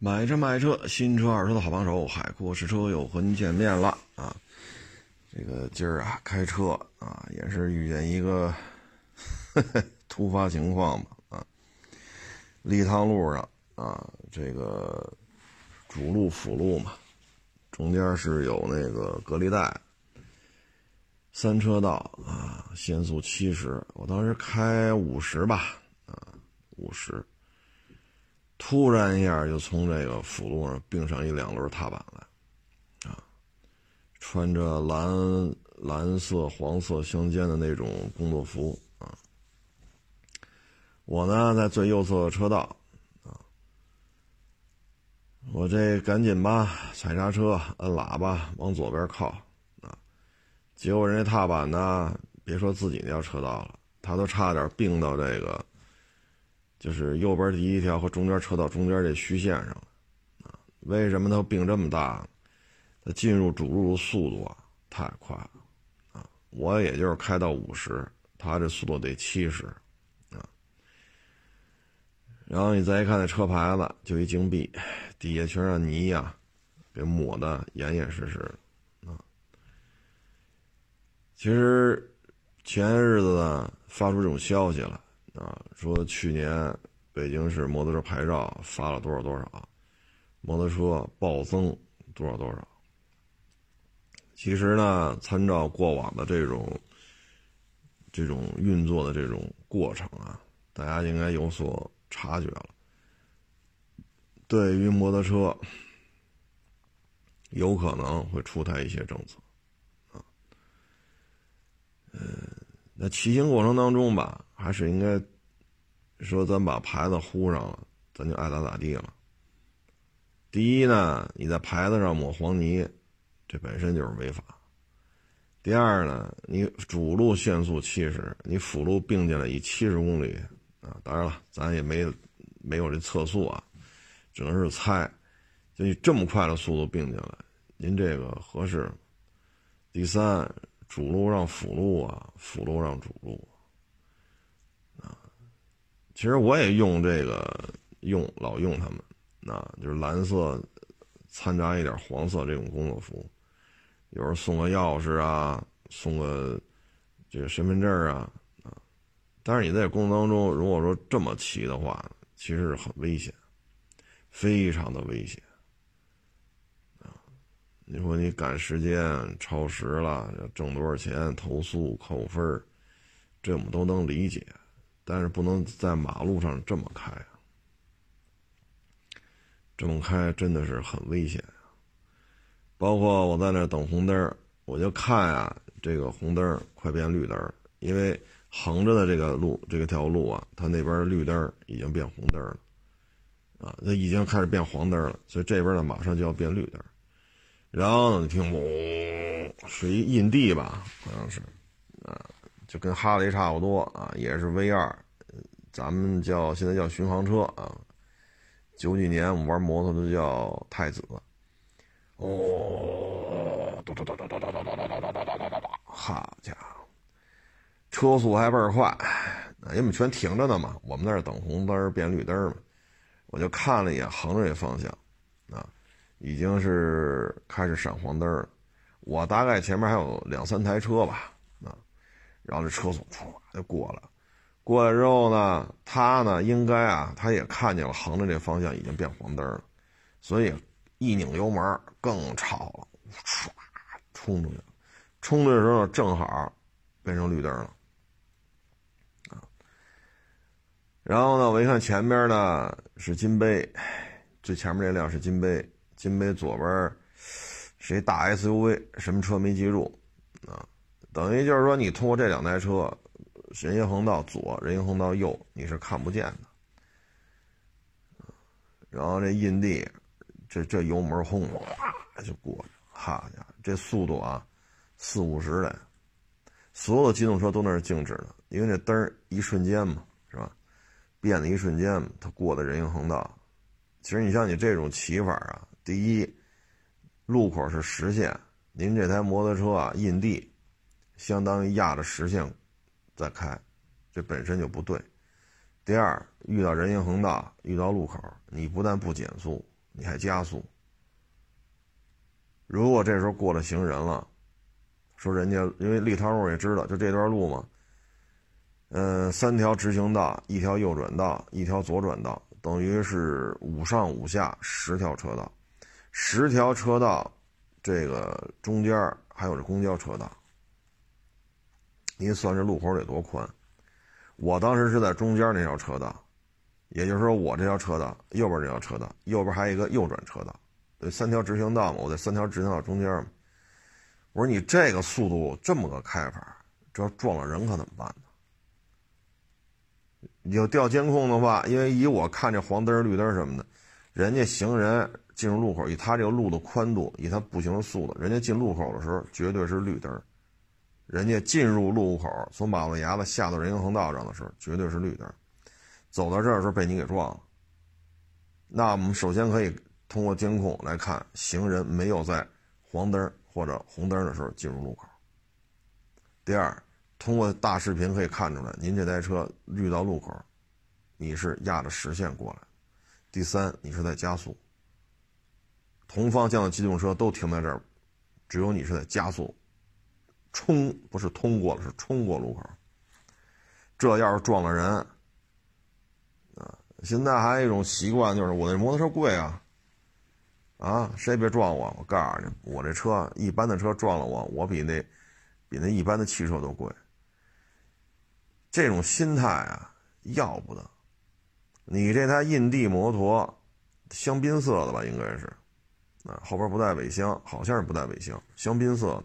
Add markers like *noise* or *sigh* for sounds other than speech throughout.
买车卖车，新车二手车的好帮手，海阔试车又和您见面了啊！这个今儿啊，开车啊，也是遇见一个呵 *laughs* 呵突发情况吧啊！立汤路上啊，这个主路辅路嘛，中间是有那个隔离带，三车道啊，限速七十，我当时开五十吧啊，五十。突然一下就从这个辅路上并上一两轮踏板来，啊，穿着蓝蓝色黄色相间的那种工作服啊，我呢在最右侧车道，啊，我这赶紧吧踩刹车摁喇叭往左边靠，啊，结果人家踏板呢，别说自己那条车道了，他都差点并到这个。就是右边第一条和中间车道中间这虚线上，啊，为什么它并这么大？它进入主路的速度啊太快了，啊，我也就是开到五十，它这速度得七十，啊，然后你再一看那车牌子，就一金币，底下全是泥呀，给抹的严严实实的，啊，其实前些日子呢发出这种消息了。啊，说去年北京市摩托车牌照发了多少多少，摩托车暴增多少多少。其实呢，参照过往的这种这种运作的这种过程啊，大家应该有所察觉了。对于摩托车，有可能会出台一些政策啊，嗯。那骑行过程当中吧，还是应该说咱把牌子糊上了，咱就爱咋咋地了。第一呢，你在牌子上抹黄泥，这本身就是违法。第二呢，你主路限速七十，你辅路并进来以七十公里啊，当然了，咱也没没有这测速啊，只能是猜，就你这么快的速度并进来，您这个合适？第三。主路让辅路啊，辅路让主路。其实我也用这个，用老用他们，啊，就是蓝色掺杂一点黄色这种工作服，有时候送个钥匙啊，送个这个身份证啊啊。但是你在工作当中，如果说这么骑的话，其实很危险，非常的危险。你说你赶时间超时了，挣多少钱？投诉扣分这我们都能理解，但是不能在马路上这么开啊！这么开真的是很危险！包括我在那等红灯，我就看啊，这个红灯快变绿灯，因为横着的这个路，这个条路啊，它那边绿灯已经变红灯了，啊，它已经开始变黄灯了，所以这边呢马上就要变绿灯。然后，你听，嗡，是一印地吧，好像是，啊，就跟哈雷差不多啊，也是 V 二，咱们叫现在叫巡航车啊。九几年我们玩摩托都叫太子，哦，嘟嘟嘟嘟嘟嘟嘟嘟嘟嘟嘟嘟嘟，好家伙，车速还倍儿快，因为我们全停着呢嘛，我们那儿等红灯变绿灯嘛，我就看了一眼横着这方向，啊。已经是开始闪黄灯了，我大概前面还有两三台车吧，啊，然后这车速唰就过了，过来之后呢，他呢应该啊，他也看见了横着这方向已经变黄灯了，所以一拧油门更超了，唰冲出去了，冲的时候正好变成绿灯了，啊，然后呢，我一看前面呢是金杯，最前面这辆是金杯。金杯左边是一大 SUV，什么车没记住啊？等于就是说，你通过这两台车，人行横道左，人行横道右，你是看不见的。然后这印地，这这油门轰哗就过去，好家伙，这速度啊，四五十的，所有的机动车都那是静止的，因为这灯一瞬间嘛，是吧？变的一瞬间，它过的人行横道。其实你像你这种骑法啊。第一，路口是实线，您这台摩托车啊，印地，相当于压着实线在开，这本身就不对。第二，遇到人行横道，遇到路口，你不但不减速，你还加速。如果这时候过了行人了，说人家因为立汤路也知道，就这段路嘛，嗯，三条直行道，一条右转道，一条左转道，等于是五上五下十条车道，十条车道，这个中间还有这公交车道，您算这路口得多宽？我当时是在中间那条车道，也就是说我这条车道右边这条车道，右边还有一个右转车道，对，三条直行道嘛，我在三条直行道中间嘛。我说你这个速度这么个开法，这要撞了人可怎么办呢？你要调监控的话，因为以我看这黄灯绿灯什么的，人家行人进入路口，以他这个路的宽度，以他步行的速度，人家进路口的时候绝对是绿灯。人家进入路口，从马路牙子下到人行横道上的时候，绝对是绿灯。走到这儿的时候被你给撞了。那我们首先可以通过监控来看，行人没有在黄灯。或者红灯的时候进入路口。第二，通过大视频可以看出来，您这台车遇到路口，你是压着实线过来。第三，你是在加速。同方向的机动车都停在这儿，只有你是在加速，冲不是通过了，是冲过路口。这要是撞了人，啊，现在还有一种习惯就是我那摩托车贵啊。啊，谁也别撞我！我告诉你，我这车一般的车撞了我，我比那比那一般的汽车都贵。这种心态啊，要不得。你这台印地摩托，香槟色的吧，应该是，啊，后边不带尾箱，好像是不带尾箱，香槟色。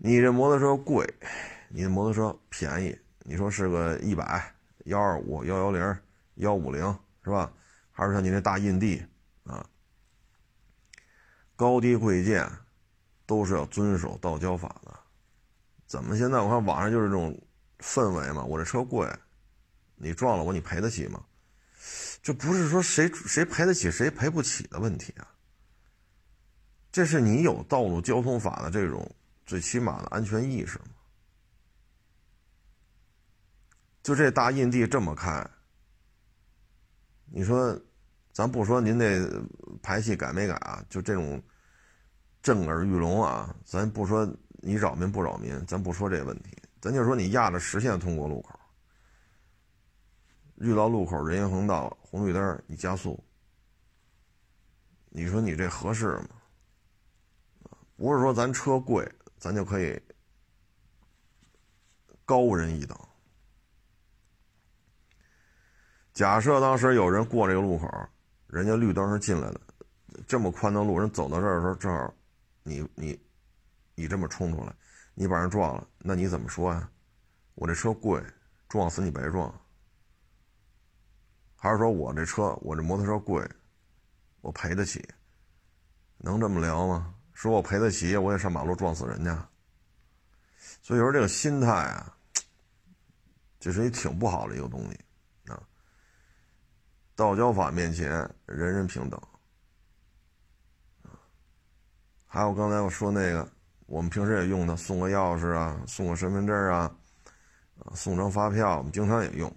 你这摩托车贵，你的摩托车便宜，你说是个一百幺二五幺幺零幺五零是吧？还是像你那大印地啊，高低贵贱都是要遵守道交法的。怎么现在我看网上就是这种氛围嘛？我这车贵，你撞了我，你赔得起吗？这不是说谁谁赔得起谁赔不起的问题啊，这是你有道路交通法的这种最起码的安全意识嘛？就这大印地这么开，你说？咱不说您那排气改没改啊，就这种震耳欲聋啊，咱不说你扰民不扰民，咱不说这问题，咱就说你压着实线通过路口，遇到路口人行横道红绿灯你加速，你说你这合适吗？不是说咱车贵，咱就可以高人一等。假设当时有人过这个路口。人家绿灯是进来的，这么宽的路，人走到这儿的时候，正好，你你，你这么冲出来，你把人撞了，那你怎么说呀？我这车贵，撞死你白撞。还是说我这车，我这摩托车贵，我赔得起？能这么聊吗？说我赔得起，我也上马路撞死人家。所以说这个心态啊，这是一挺不好的一个东西。啊道交法面前，人人平等。还有刚才我说那个，我们平时也用的，送个钥匙啊，送个身份证啊，送张发票，我们经常也用。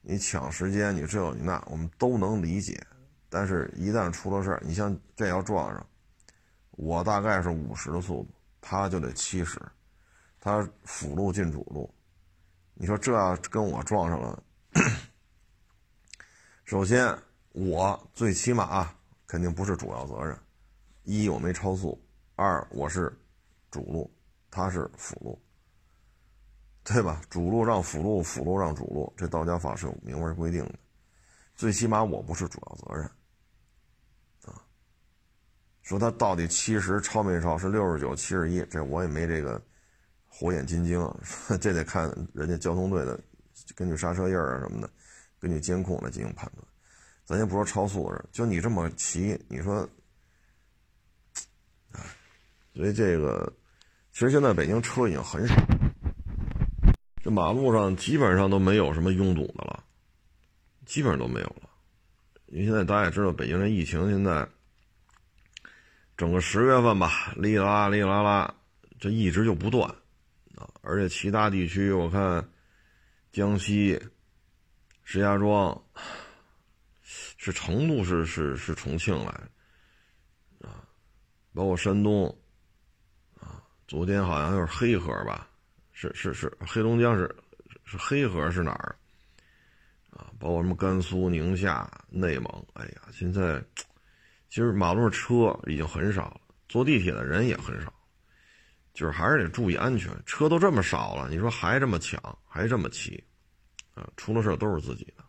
你抢时间，你这你那，我们都能理解。但是，一旦出了事儿，你像这要撞上，我大概是五十的速度，他就得七十，他辅路进主路，你说这要跟我撞上了？首先，我最起码肯定不是主要责任。一，我没超速；二，我是主路，他是辅路，对吧？主路让辅路，辅路让主路，这道家法是有明文规定的。最起码我不是主要责任。说他到底七十超没超，是六十九、七十一，这我也没这个火眼金睛，这得看人家交通队的根据刹车印啊什么的。根据监控来进行判断，咱先不说超速的，就你这么骑，你说，所以这个其实现在北京车已经很少，这马路上基本上都没有什么拥堵的了，基本上都没有了。因为现在大家也知道，北京这疫情现在整个十月份吧，哩啦哩啦啦，这一直就不断啊，而且其他地区我看江西。石家庄、是成都，是是是重庆来，啊，包括山东，啊，昨天好像又是黑河吧，是是是黑龙江是是黑河是哪儿？啊，包括什么甘肃、宁夏、内蒙，哎呀，现在其实马路上车已经很少了，坐地铁的人也很少，就是还是得注意安全。车都这么少了，你说还这么抢，还这么骑，啊，出了事都是自己的。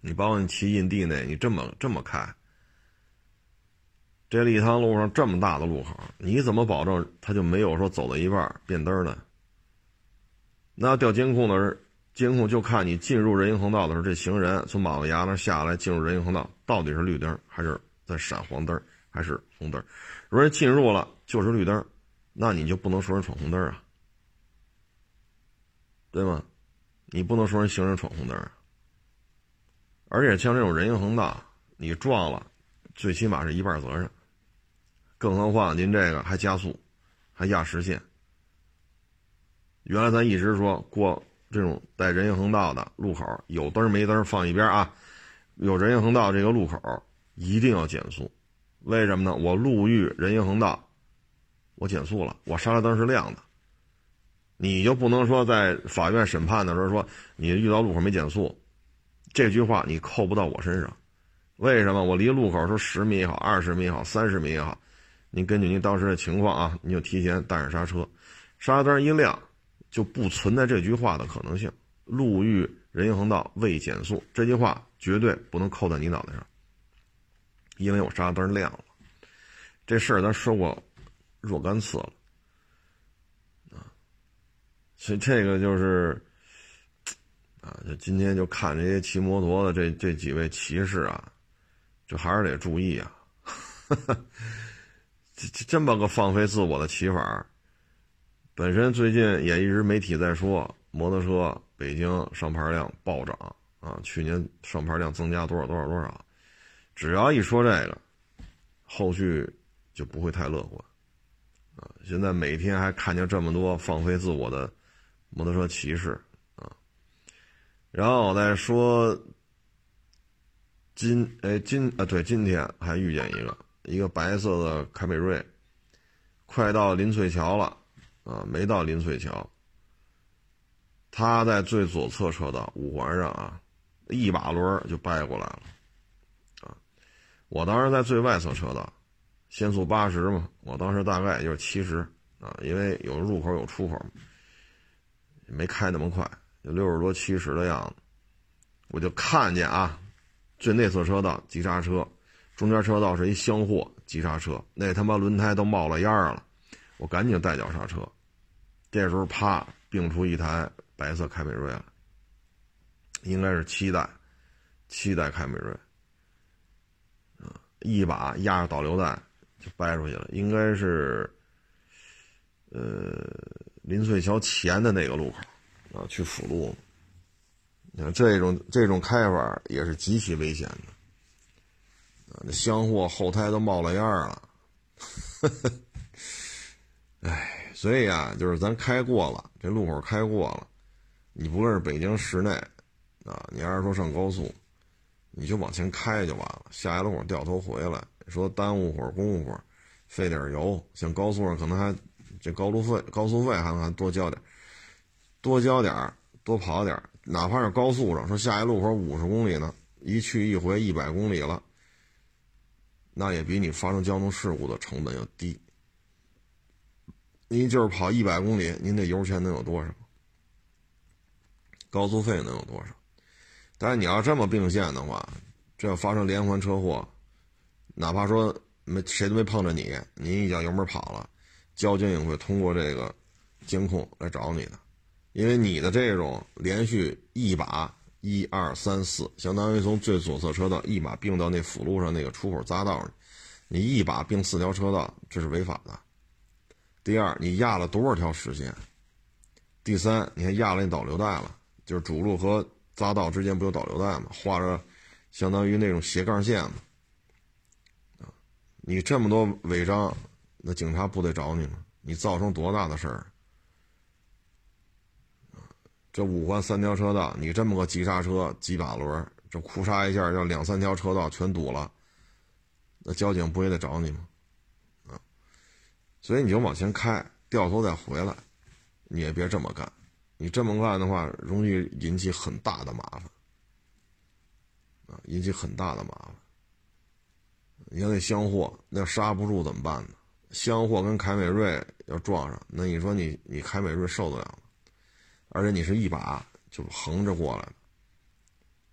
你包括你骑印地内，你这么这么开，这一趟路上这么大的路口，你怎么保证他就没有说走到一半变灯呢？那调监控的人，监控就看你进入人行横道的时候，这行人从马路牙那下来进入人行横道，到底是绿灯还是在闪黄灯还是红灯？如果人进入了就是绿灯，那你就不能说人闯红灯啊，对吗？你不能说人行人闯红灯啊。而且像这种人行横道，你撞了，最起码是一半责任。更何况您这个还加速，还压实线。原来咱一直说过这种带人行横道的路口，有灯没灯放一边啊。有人行横道这个路口一定要减速，为什么呢？我路遇人行横道，我减速了，我刹车灯是亮的。你就不能说在法院审判的时候说你遇到路口没减速。这句话你扣不到我身上，为什么？我离路口说十米也好，二十米也好，三十米也好，您根据您当时的情况啊，你就提前带上刹车，刹车灯一亮，就不存在这句话的可能性。路遇人行横道未减速，这句话绝对不能扣在你脑袋上，因为我刹车灯亮了。这事儿咱说过若干次了，啊，所以这个就是。啊，就今天就看这些骑摩托的这这几位骑士啊，就还是得注意啊，*laughs* 这这么个放飞自我的骑法。本身最近也一直媒体在说，摩托车北京上牌量暴涨啊，去年上牌量增加多少多少多少，只要一说这个，后续就不会太乐观啊。现在每天还看见这么多放飞自我的摩托车骑士啊。然后我再说，今哎今啊对，今天还遇见一个一个白色的凯美瑞，快到林翠桥了，啊没到林翠桥，他在最左侧车道五环上啊，一把轮就掰过来了，啊，我当时在最外侧车道，限速八十嘛，我当时大概也就是七十啊，因为有入口有出口，没开那么快。有六十多七十的样子，我就看见啊，最内侧车道急刹车，中间车道是一厢货急刹车，那他妈轮胎都冒了烟了，我赶紧带脚刹车，这时候啪并出一台白色凯美瑞来，应该是七代，七代凯美瑞，啊，一把压着导流带就掰出去了，应该是，呃，林翠桥前的那个路口。啊，去辅路，你看这种这种开法也是极其危险的。啊，那厢货后胎都冒了烟了，哎，*laughs* 所以啊，就是咱开过了这路口开过了，你不论是北京市内，啊，你要是说上高速，你就往前开就完了，下一路口掉头回来，说耽误会儿功夫，费点油，像高速上可能还这高路费、高速费还还多交点。多交点儿，多跑点儿，哪怕是高速上，说下一路口五十公里呢，一去一回一百公里了，那也比你发生交通事故的成本要低。您就是跑一百公里，您的油钱能有多少？高速费能有多少？但是你要这么并线的话，这要发生连环车祸，哪怕说没谁都没碰着你，您一脚油门跑了，交警也会通过这个监控来找你的。因为你的这种连续一把一二三四，相当于从最左侧车道一把并到那辅路上那个出口匝道，你一把并四条车道，这是违法的。第二，你压了多少条实线？第三，你还压了那导流带了，就是主路和匝道之间不有导流带吗？画着相当于那种斜杠线嘛。啊，你这么多违章，那警察不得找你吗？你造成多大的事儿？这五环三条车道，你这么个急刹车、急把轮，这哭嚓一下，要两三条车道全堵了，那交警不也得找你吗？所以你就往前开，掉头再回来，你也别这么干。你这么干的话，容易引起很大的麻烦，啊，引起很大的麻烦。你看那厢货，那刹不住怎么办呢？厢货跟凯美瑞要撞上，那你说你你凯美瑞受得了吗？而且你是一把就横着过来的。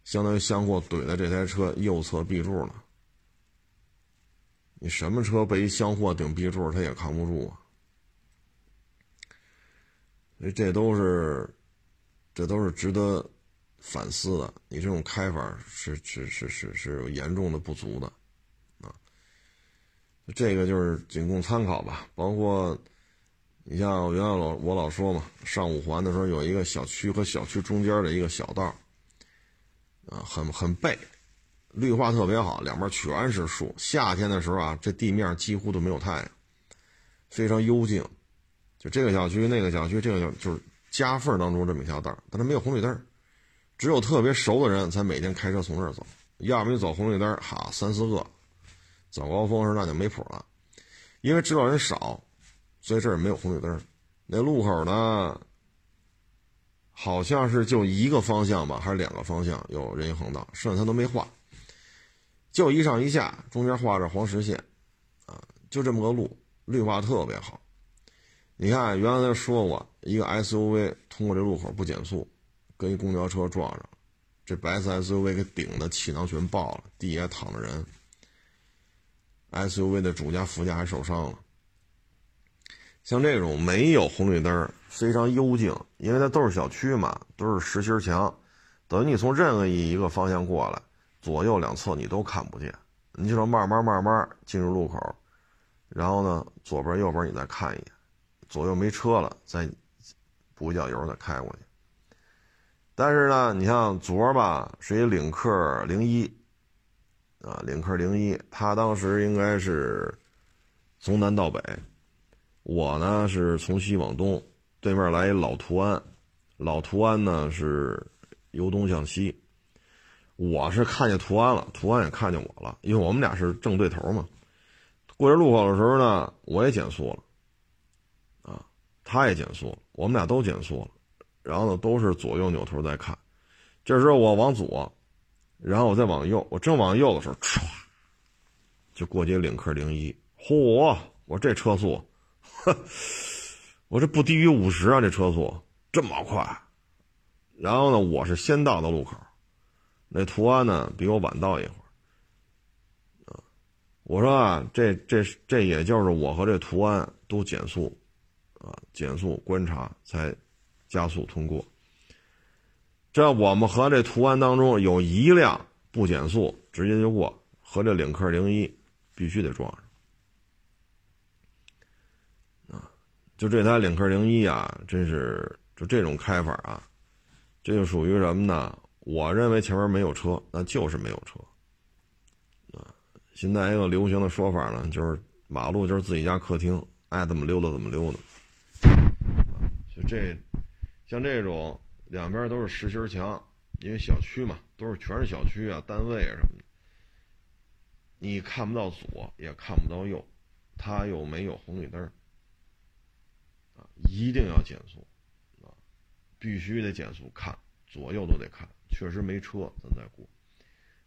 相当于箱货怼在这台车右侧 B 柱了，你什么车被一箱货顶 B 柱，它也扛不住啊！所以这都是，这都是值得反思的。你这种开法是是是是是有严重的不足的，啊，这个就是仅供参考吧。包括你像原来老我老说嘛，上五环的时候有一个小区和小区中间的一个小道。啊，很很背，绿化特别好，两边全是树。夏天的时候啊，这地面几乎都没有太阳，非常幽静。就这个小区、那个小区，这个小就是夹缝当中这么一条道，但它没有红绿灯，只有特别熟的人才每天开车从这儿走。要么你走红绿灯，哈，三四个，早高峰时那就没谱了。因为知道人少，所以这儿没有红绿灯。那路口呢？好像是就一个方向吧，还是两个方向有人行横道，剩下他都没画，就一上一下，中间画着黄实线，啊，就这么个路，绿化特别好。你看，原来说过，一个 SUV 通过这路口不减速，跟一公交车撞上，这白色 SUV 给顶的气囊全爆了，地下躺着人，SUV 的主驾、副驾还受伤了。像这种没有红绿灯。非常幽静，因为它都是小区嘛，都是实心墙，等于你从任何一个方向过来，左右两侧你都看不见。你就慢慢慢慢进入路口，然后呢，左边右边你再看一眼，左右没车了，再补一脚油再开过去。但是呢，你像昨儿吧，是一领克零一，啊，领克零一，他当时应该是从南到北，我呢是从西往东。对面来一老途安，老途安呢是由东向西，我是看见途安了，途安也看见我了，因为我们俩是正对头嘛。过这路口的时候呢，我也减速了，啊，他也减速了，我们俩都减速了，然后呢都是左右扭头在看。这时候我往左，然后我再往右，我正往右的时候，唰，就过街领克零一，嚯，我这车速，呵。我这不低于五十啊，这车速这么快。然后呢，我是先到的路口，那途安呢比我晚到一会儿。啊，我说啊，这这这也就是我和这途安都减速，啊，减速观察才加速通过。这我们和这途安当中有一辆不减速直接就过，和这领克零一必须得撞上。就这台领克零一啊，真是就这种开法啊，这就属于什么呢？我认为前面没有车，那就是没有车啊。现在一个流行的说法呢，就是马路就是自己家客厅，爱怎么溜达怎么溜达。就这，像这种两边都是实心墙，因为小区嘛，都是全是小区啊、单位啊什么的，你看不到左，也看不到右，它又没有红绿灯。一定要减速，啊，必须得减速，看左右都得看，确实没车，咱再过。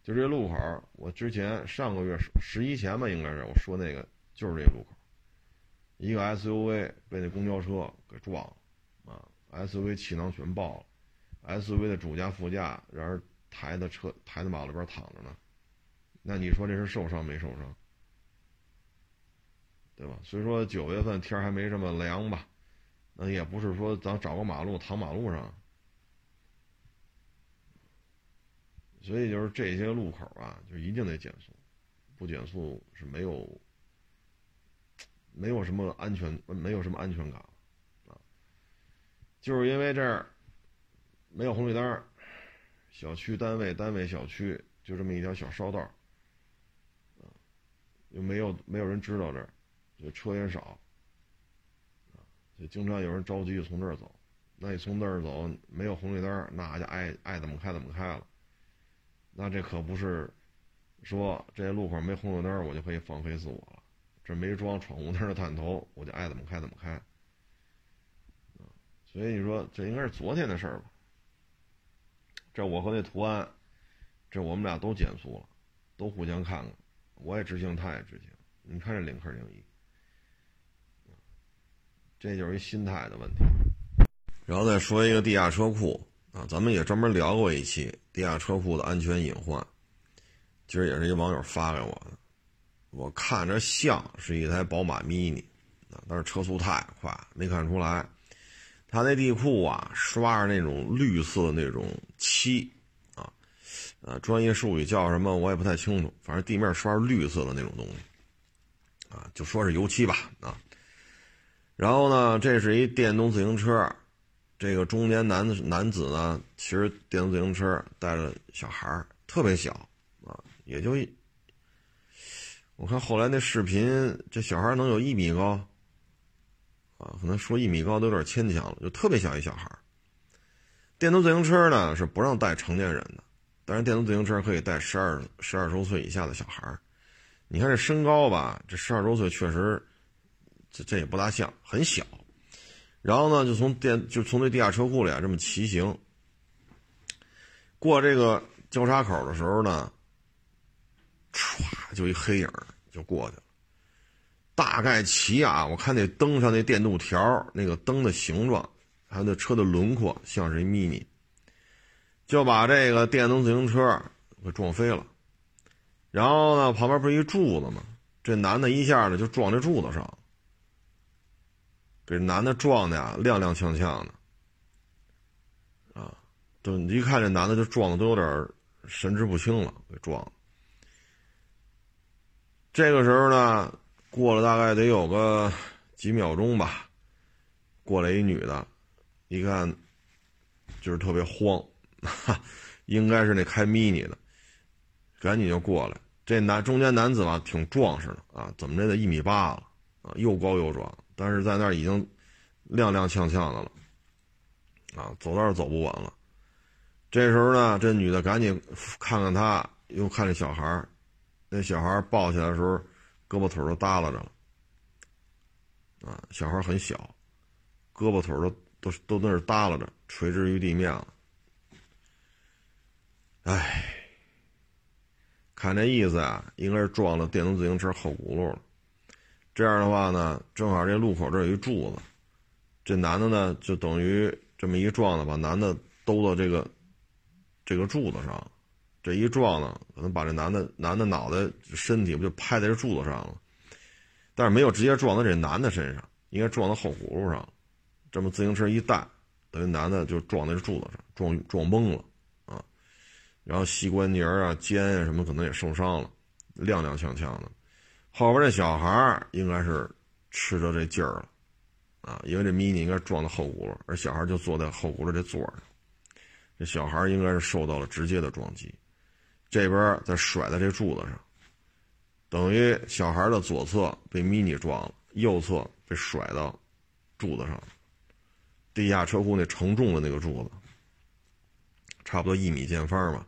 就这路口，我之前上个月十一前吧，应该是我说那个，就是这路口，一个 SUV 被那公交车给撞了，啊，SUV 气囊全爆了，SUV 的主驾、副驾人抬在车抬在马路边躺着呢，那你说这是受伤没受伤？对吧？所以说九月份天还没这么凉吧。那也不是说咱找个马路躺马路上，所以就是这些路口啊，就一定得减速，不减速是没有没有什么安全，没有什么安全感啊。就是因为这儿没有红绿灯，小区、单位、单位、小区就这么一条小烧道，啊，又没有没有人知道这儿，就车也少。啊就经常有人着急就从这儿走，那你从那儿走没有红绿灯，那就爱爱怎么开怎么开了。那这可不是说这路口没红绿灯我就可以放飞自我了。这没装闯红灯的探头，我就爱怎么开怎么开。所以你说这应该是昨天的事儿吧？这我和那图案，这我们俩都减速了，都互相看看，我也直行，他也直行。你看这领克零一，这就是一心态的问题。然后再说一个地下车库啊，咱们也专门聊过一期地下车库的安全隐患。今儿也是一网友发给我的，我看着像是一台宝马 mini 啊，但是车速太快，没看出来。他那地库啊，刷着那种绿色那种漆啊，呃，专业术语叫什么我也不太清楚，反正地面刷着绿色的那种东西啊，就说是油漆吧啊。然后呢，这是一电动自行车，这个中年男男子呢，骑着电动自行车带着小孩特别小啊，也就，我看后来那视频，这小孩能有一米高。啊，可能说一米高都有点牵强了，就特别小一小孩电动自行车呢是不让带成年人的，但是电动自行车可以带十二十二周岁以下的小孩你看这身高吧，这十二周岁确实，这这也不大像，很小。然后呢，就从电就从这地下车库里啊这么骑行，过这个交叉口的时候呢，歘，就一黑影就过去了。大概骑啊，我看那灯上那电镀条，那个灯的形状，还有那车的轮廓，像是一 mini，就把这个电动自行车给撞飞了。然后呢，旁边不是一柱子吗？这男的一下子就撞这柱子上了，给男的撞的呀，踉踉跄跄的，啊，都一看这男的就撞的都有点神志不清了，给撞。这个时候呢。过了大概得有个几秒钟吧，过来一女的，一看就是特别慌，哈 *laughs* 应该是那开 mini 的，赶紧就过来。这男中间男子吧，挺壮实的啊，怎么着得一米八了啊，又高又壮，但是在那儿已经踉踉跄跄的了啊，走道走不稳了。这时候呢，这女的赶紧看看他，又看这小孩那小孩抱起来的时候。胳膊腿都耷拉着了，啊，小孩很小，胳膊腿都都都在那耷拉着，垂直于地面了。哎，看这意思啊，应该是撞了电动自行车后轱辘了。这样的话呢，正好这路口这有一柱子，这男的呢就等于这么一撞呢，把男的兜到这个这个柱子上。这一撞呢，可能把这男的男的脑袋身体不就拍在这柱子上了，但是没有直接撞到这男的身上，应该撞到后轱辘上。这么自行车一带，等于男的就撞在这柱子上，撞撞懵了啊。然后膝关节啊、肩啊什么可能也受伤了，踉踉跄跄的。后边这小孩应该是吃着这劲儿了啊，因为这 mini 应该撞到后轱辘，而小孩就坐在后轱辘这座上，这小孩应该是受到了直接的撞击。这边再甩在这柱子上，等于小孩的左侧被 mini 撞了，右侧被甩到柱子上，地下车库那承重的那个柱子，差不多一米见方吧。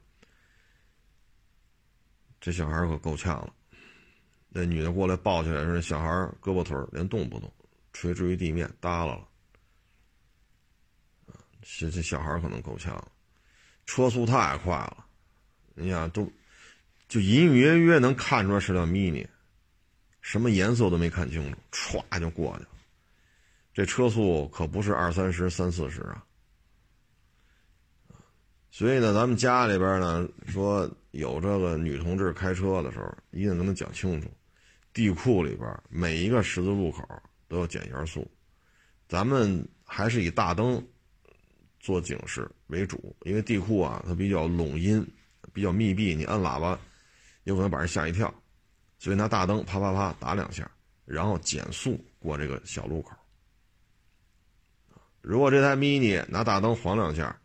这小孩可够呛了，那女的过来抱起来时，小孩胳膊腿连动不动，垂直于地面耷拉了。这这小孩可能够呛，车速太快了。你想都，就隐隐约约能看出来是辆 mini，什么颜色都没看清楚，歘就过去了。这车速可不是二三十、三四十啊。所以呢，咱们家里边呢说有这个女同志开车的时候，一定跟她讲清楚，地库里边每一个十字路口都要减一下速。咱们还是以大灯做警示为主，因为地库啊它比较拢音。比较密闭，你按喇叭，有可能把人吓一跳，所以拿大灯啪啪啪打两下，然后减速过这个小路口。如果这台 mini 拿大灯晃两下，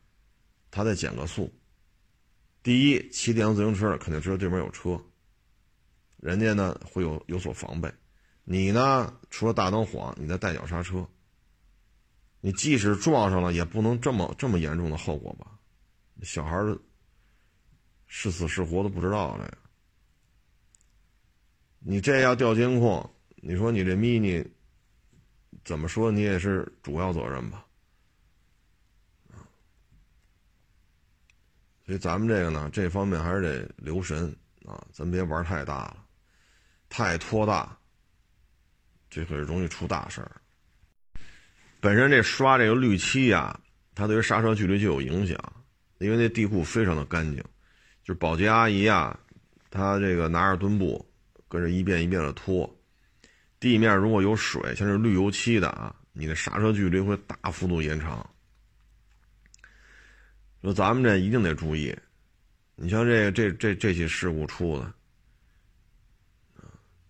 它再减个速。第一，骑电动自行车肯定知道对面有车，人家呢会有有所防备。你呢，除了大灯晃，你再带脚刹车。你即使撞上了，也不能这么这么严重的后果吧？小孩。是死是活都不知道这个。你这要调监控，你说你这 mini 怎么说你也是主要责任吧？所以咱们这个呢，这方面还是得留神啊，咱别玩太大了，太拖大，这可是容易出大事儿。本身这刷这个滤漆呀，它对于刹车距离就有影响，因为那地库非常的干净，就是保洁阿姨啊，她这个拿着墩布，跟着一遍一遍的拖，地面如果有水，像是滤油漆的啊，你的刹车距离会大幅度延长。说咱们这一定得注意，你像这这这这起事故出的，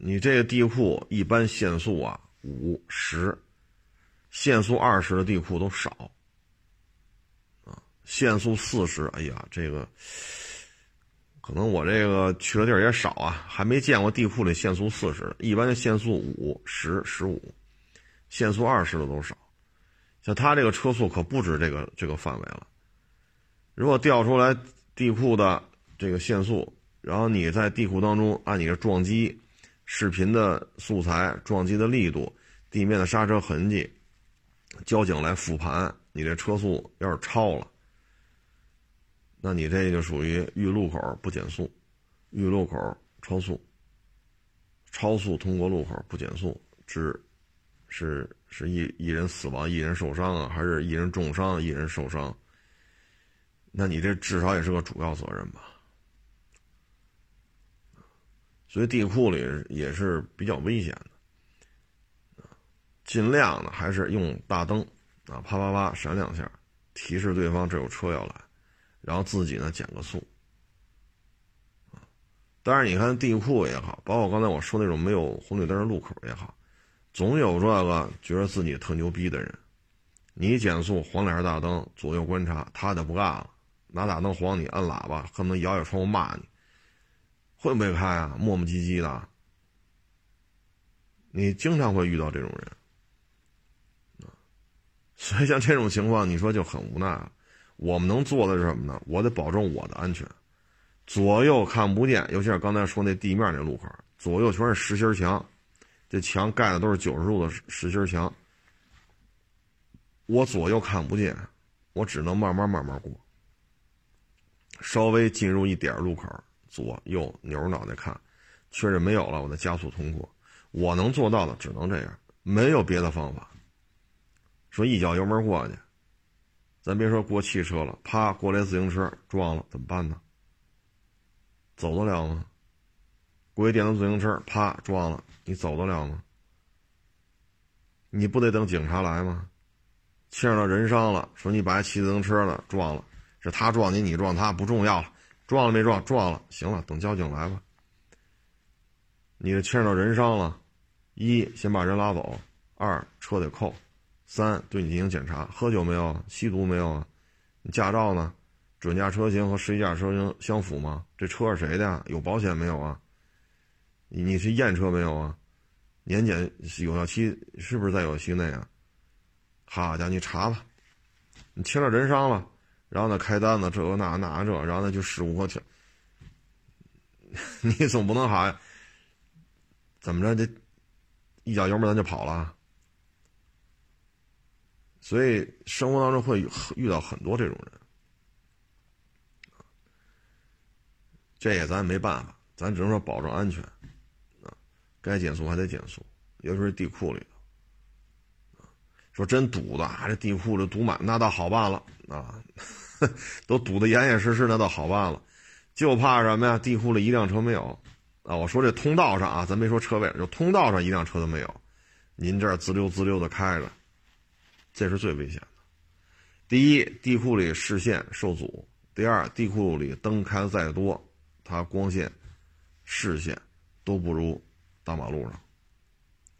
你这个地库一般限速啊五十，限速二十的地库都少，啊，限速四十，哎呀，这个可能我这个去的地儿也少啊，还没见过地库里限速四十，一般限速五十十五，限速二十的都少，像他这个车速可不止这个这个范围了。如果调出来地库的这个限速，然后你在地库当中按你的撞击视频的素材、撞击的力度、地面的刹车痕迹，交警来复盘，你这车速要是超了，那你这就属于遇路口不减速，遇路口超速，超速通过路口不减速，致是是一一人死亡、一人受伤啊，还是一人重伤、一人受伤？那你这至少也是个主要责任吧？所以地库里也是比较危险的，尽量的还是用大灯啊，啪啪啪闪两下，提示对方这有车要来，然后自己呢减个速。但是，你看地库也好，包括刚才我说那种没有红绿灯的路口也好，总有这个觉得自己特牛逼的人，你减速黄脸大灯左右观察，他就不干了。拿大灯晃你，按喇叭，恨不得摇摇窗户骂你，会不会开啊？磨磨唧唧的，你经常会遇到这种人，*laughs* 所以像这种情况，你说就很无奈了。我们能做的是什么呢？我得保证我的安全，左右看不见，尤其是刚才说那地面那路口，左右全是实心墙，这墙盖的都是九十度的实心墙，我左右看不见，我只能慢慢慢慢过。稍微进入一点路口，左右扭着脑袋看，确认没有了，我再加速通过。我能做到的只能这样，没有别的方法。说一脚油门过去，咱别说过汽车了，啪过来自行车撞了怎么办呢？走得了吗？过一电动自行车啪撞了，你走得了吗？你不得等警察来吗？牵扯到人伤了，说你把骑自行车的撞了。是他撞你，你撞他不重要了，撞了没撞？撞了，行了，等交警来吧。你这牵扯到人伤了，一先把人拉走，二车得扣，三对你进行检查，喝酒没有？吸毒没有啊？你驾照呢？准驾车型和实际驾车型相符吗？这车是谁的呀？有保险没有啊？你你是验车没有啊？年检有效期是不是在有效期内啊？好家伙，你查吧，你牵扯人伤了。然后呢，开单子，这个那那这，然后呢就事无可停。*laughs* 你总不能哈，怎么着这一脚油门咱就跑了？所以生活当中会遇到很多这种人，这也咱没办法，咱只能说保证安全啊，该减速还得减速，尤其是地库里头说真堵的，这地库里堵满，那倒好办了啊。*laughs* 都堵得严严实实，那倒好办了，就怕什么呀？地库里一辆车没有啊！我说这通道上啊，咱没说车位，就通道上一辆车都没有，您这儿滋溜滋溜的开着，这是最危险的。第一，地库里视线受阻；第二，地库里灯开的再多，它光线、视线都不如大马路上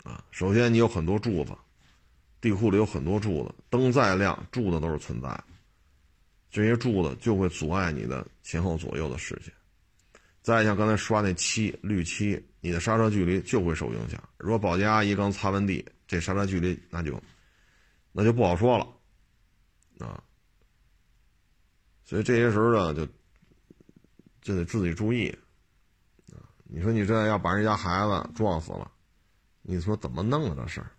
啊。首先，你有很多柱子，地库里有很多柱子，灯再亮，柱子都是存在。这些柱子就会阻碍你的前后左右的视线，再像刚才刷那漆绿漆，你的刹车距离就会受影响。如果保洁阿姨刚擦完地，这刹车距离那就那就不好说了啊。所以这些时候呢，就就得自己注意！你说你这要把人家孩子撞死了，你说怎么弄啊？这事儿，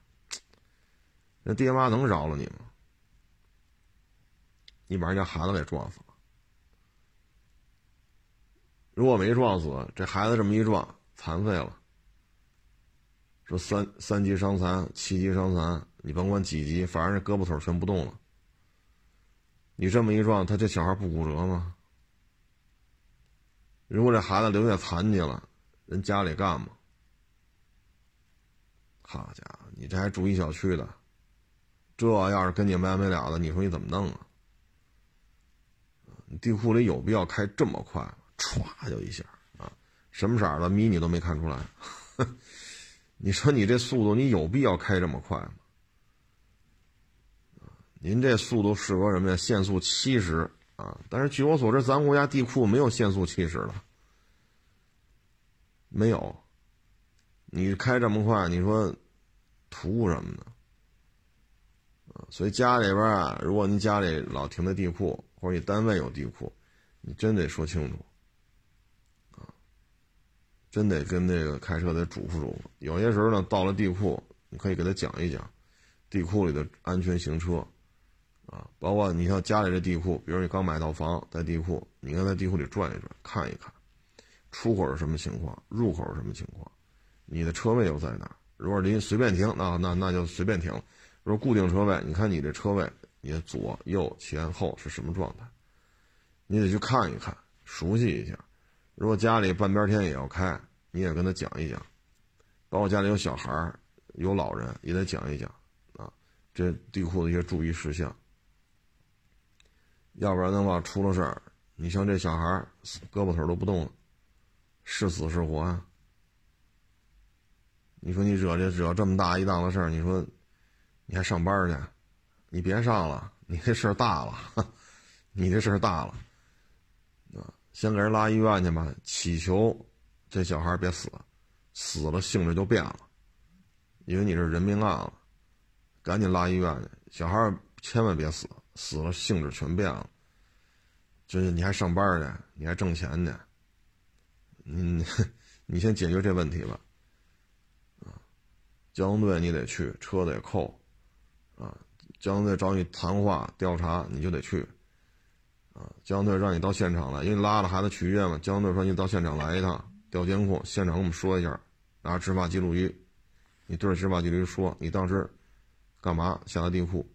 那爹妈能饶了你吗？你把人家孩子给撞死了，如果没撞死，这孩子这么一撞，残废了，说三三级伤残、七级伤残，你甭管几级，反正这胳膊腿全不动了。你这么一撞，他这小孩不骨折吗？如果这孩子留下残疾了，人家里干吗？好家伙，你这还住一小区的，这要是跟你没完没了的，你说你怎么弄啊？地库里有必要开这么快？歘就一下啊，什么色儿的迷你都没看出来。*laughs* 你说你这速度，你有必要开这么快吗？您这速度适合什么呀？限速七十啊！但是据我所知，咱国家地库没有限速七十的，没有。你开这么快，你说图什么呢？所以家里边啊，如果您家里老停在地库，或者你单位有地库，你真得说清楚啊，真得跟那个开车得嘱咐嘱咐。有些时候呢，到了地库，你可以给他讲一讲地库里的安全行车。啊，包括你像家里这地库，比如你刚买套房在地库，你应该在地库里转一转，看一看，出口是什么情况，入口是什么情况，你的车位又在哪？如果您随便停，那那那就随便停；如果固定车位，你看你这车位，你的左右前后是什么状态，你得去看一看，熟悉一下。如果家里半边天也要开，你也跟他讲一讲，包括家里有小孩有老人也得讲一讲啊，这地库的一些注意事项。要不然的话，出了事儿，你像这小孩胳膊腿都不动了，是死是活啊？你说你惹这惹这么大一档子事儿，你说你还上班去？你别上了，你这事儿大了，*laughs* 你这事儿大了，啊，先给人拉医院去吧，祈求这小孩别死，死了性质就变了，因为你是人命案了，赶紧拉医院去，小孩千万别死。死了，性质全变了。就是你还上班呢，你还挣钱呢。嗯，*laughs* 你先解决这问题吧。啊，交通队你得去，车得扣。江，队找你谈话调查，你就得去。啊，交通队让你到现场来，因为拉着孩子去医院嘛。交通队说你到现场来一趟，调监控，现场跟我们说一下，拿执法记录仪，你对着执法记录仪说，你当时干嘛下的地库，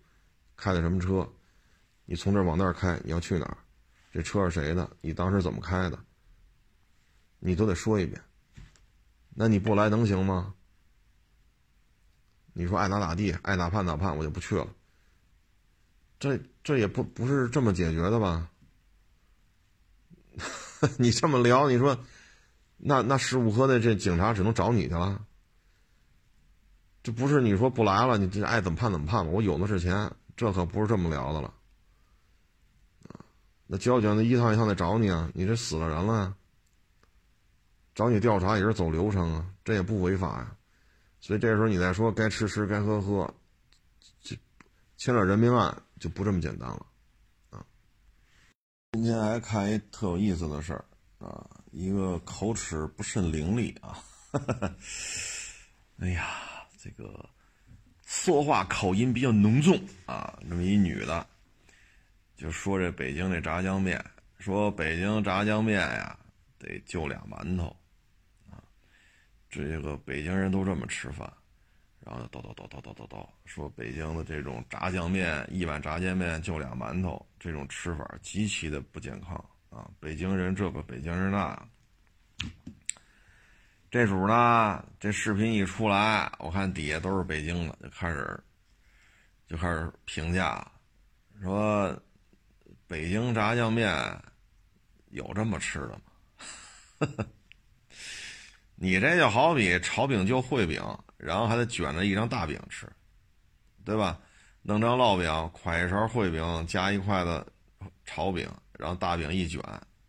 开的什么车。你从这往那儿开，你要去哪儿？这车是谁的？你当时怎么开的？你都得说一遍。那你不来能行吗？你说爱咋咋地，爱咋判咋判，我就不去了。这这也不不是这么解决的吧？*laughs* 你这么聊，你说，那那事务科的这警察只能找你去了。这不是你说不来了，你这爱怎么判怎么判吧？我有的是钱，这可不是这么聊的了。那交警那一趟一趟的找你啊，你这死了人了，找你调查也是走流程啊，这也不违法呀。所以这时候你再说该吃吃该喝喝，这牵扯人命案就不这么简单了啊。今天还看一特有意思的事儿啊，一个口齿不甚伶俐啊，哈 *laughs* 哈哎呀，这个说话口音比较浓重啊，那么一女的。就说这北京这炸酱面，说北京炸酱面呀，得就俩馒头，啊，这个北京人都这么吃饭，然后叨叨叨叨叨叨叨，说北京的这种炸酱面，一碗炸酱面就俩馒头，这种吃法极其的不健康啊！北京人这个，北京人那，这主呢，这视频一出来，我看底下都是北京的，就开始就开始评价，说。北京炸酱面有这么吃的吗？*laughs* 你这就好比炒饼就烩饼，然后还得卷着一张大饼吃，对吧？弄张烙饼，㧟一勺烩饼，加一筷子炒饼，然后大饼一卷，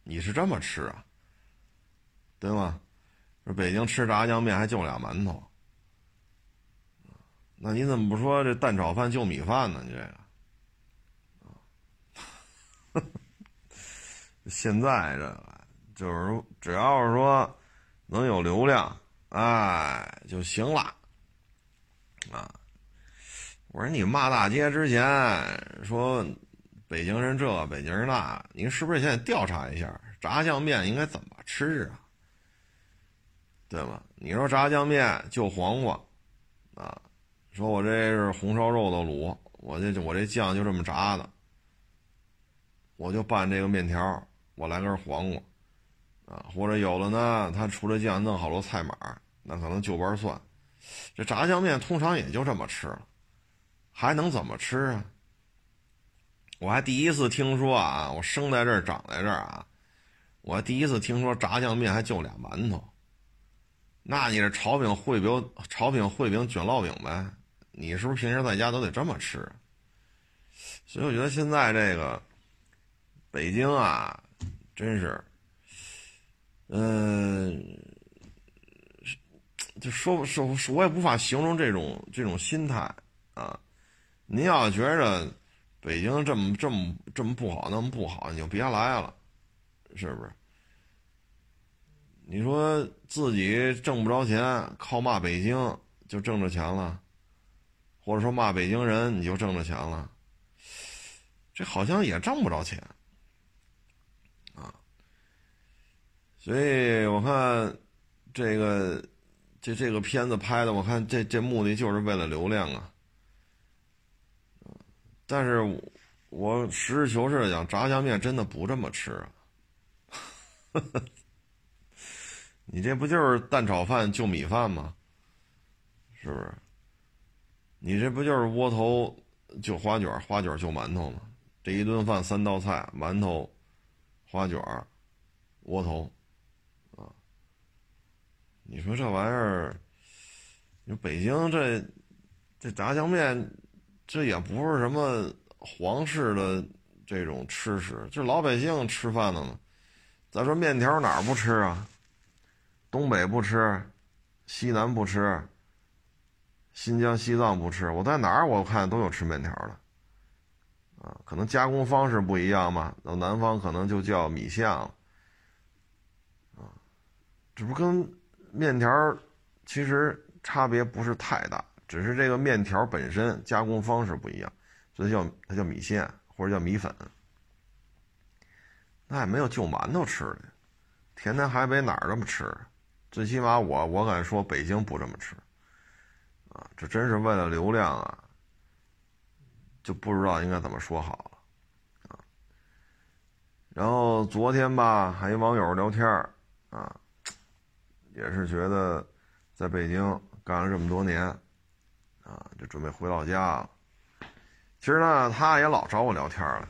你是这么吃啊？对吗？说北京吃炸酱面还就俩馒头，那你怎么不说这蛋炒饭就米饭呢？你这个？*laughs* 现在这个就是只要是说能有流量，哎就行了，啊！我说你骂大街之前说北京人这北京人那，您是不是现在调查一下炸酱面应该怎么吃啊？对吧？你说炸酱面就黄瓜，啊，说我这是红烧肉的卤，我这我这酱就这么炸的。我就拌这个面条，我来根黄瓜，啊，或者有的呢，他出了酱弄好多菜码，那可能就瓣蒜。这炸酱面通常也就这么吃了，还能怎么吃啊？我还第一次听说啊，我生在这儿长在这儿啊，我还第一次听说炸酱面还就俩馒头。那你这炒饼烩饼、炒饼烩饼卷烙饼呗？你是不是平时在家都得这么吃？所以我觉得现在这个。北京啊，真是，嗯，就说说说，我也无法形容这种这种心态啊。您要觉着北京这么这么这么不好，那么不好，你就别来了，是不是？你说自己挣不着钱，靠骂北京就挣着钱了，或者说骂北京人你就挣着钱了，这好像也挣不着钱啊。所以我看，这个，这这个片子拍的，我看这这目的就是为了流量啊。但是，我实事求是的讲，炸酱面真的不这么吃啊。*laughs* 你这不就是蛋炒饭就米饭吗？是不是？你这不就是窝头就花卷，花卷就馒头吗？这一顿饭三道菜：馒头、花卷、窝头。你说这玩意儿，你说北京这这炸酱面，这也不是什么皇室的这种吃食，就老百姓吃饭的嘛。再说面条哪儿不吃啊？东北不吃，西南不吃，新疆、西藏不吃。我在哪儿我看都有吃面条的，啊，可能加工方式不一样嘛。那南方可能就叫米线了，啊，这不跟。面条其实差别不是太大，只是这个面条本身加工方式不一样，所以叫它叫米线或者叫米粉。那也没有就馒头吃的，天南海北哪儿这么吃？最起码我我敢说北京不这么吃，啊，这真是为了流量啊，就不知道应该怎么说好了，啊。然后昨天吧，还有网友聊天啊。也是觉得，在北京干了这么多年，啊，就准备回老家了。其实呢，他也老找我聊天了。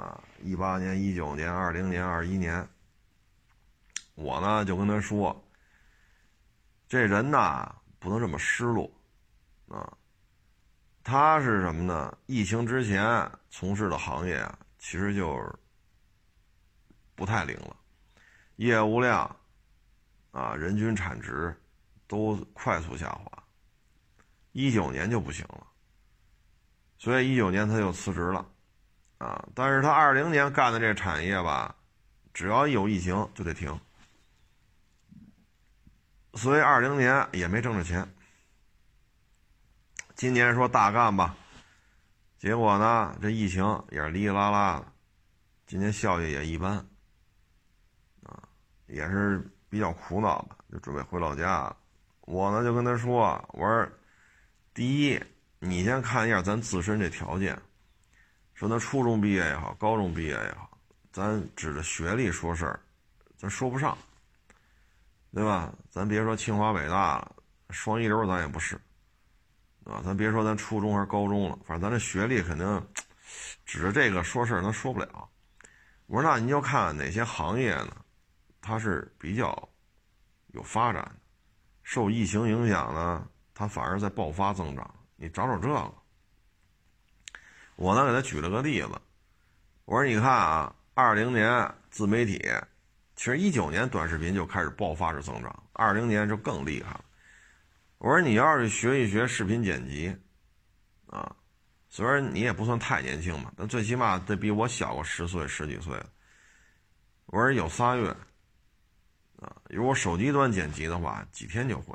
啊，一八年、一九年、二零年、二一年，我呢就跟他说：“这人呐，不能这么失落，啊，他是什么呢？疫情之前从事的行业啊，其实就是不太灵了，业务量。”啊，人均产值都快速下滑，一九年就不行了，所以一九年他就辞职了，啊，但是他二零年干的这产业吧，只要有疫情就得停，所以二零年也没挣着钱，今年说大干吧，结果呢，这疫情也是哩哩啦啦的，今年效益也一般，啊，也是。比较苦恼吧，就准备回老家了。我呢就跟他说：“我说，第一，你先看一下咱自身这条件，说那初中毕业也好，高中毕业也好，咱指着学历说事儿，咱说不上，对吧？咱别说清华北大了，双一流咱也不是，啊，咱别说咱初中还是高中了，反正咱这学历肯定指着这个说事儿，咱说不了。我说那您就看哪些行业呢？”它是比较有发展的，受疫情影响呢，它反而在爆发增长。你找找这个。我呢给他举了个例子，我说你看啊，二零年自媒体，其实一九年短视频就开始爆发式增长，二零年就更厉害了。我说你要是学一学视频剪辑，啊，虽然你也不算太年轻嘛，但最起码得比我小个十岁十几岁。我说有仨月。如果手机端剪辑的话，几天就会，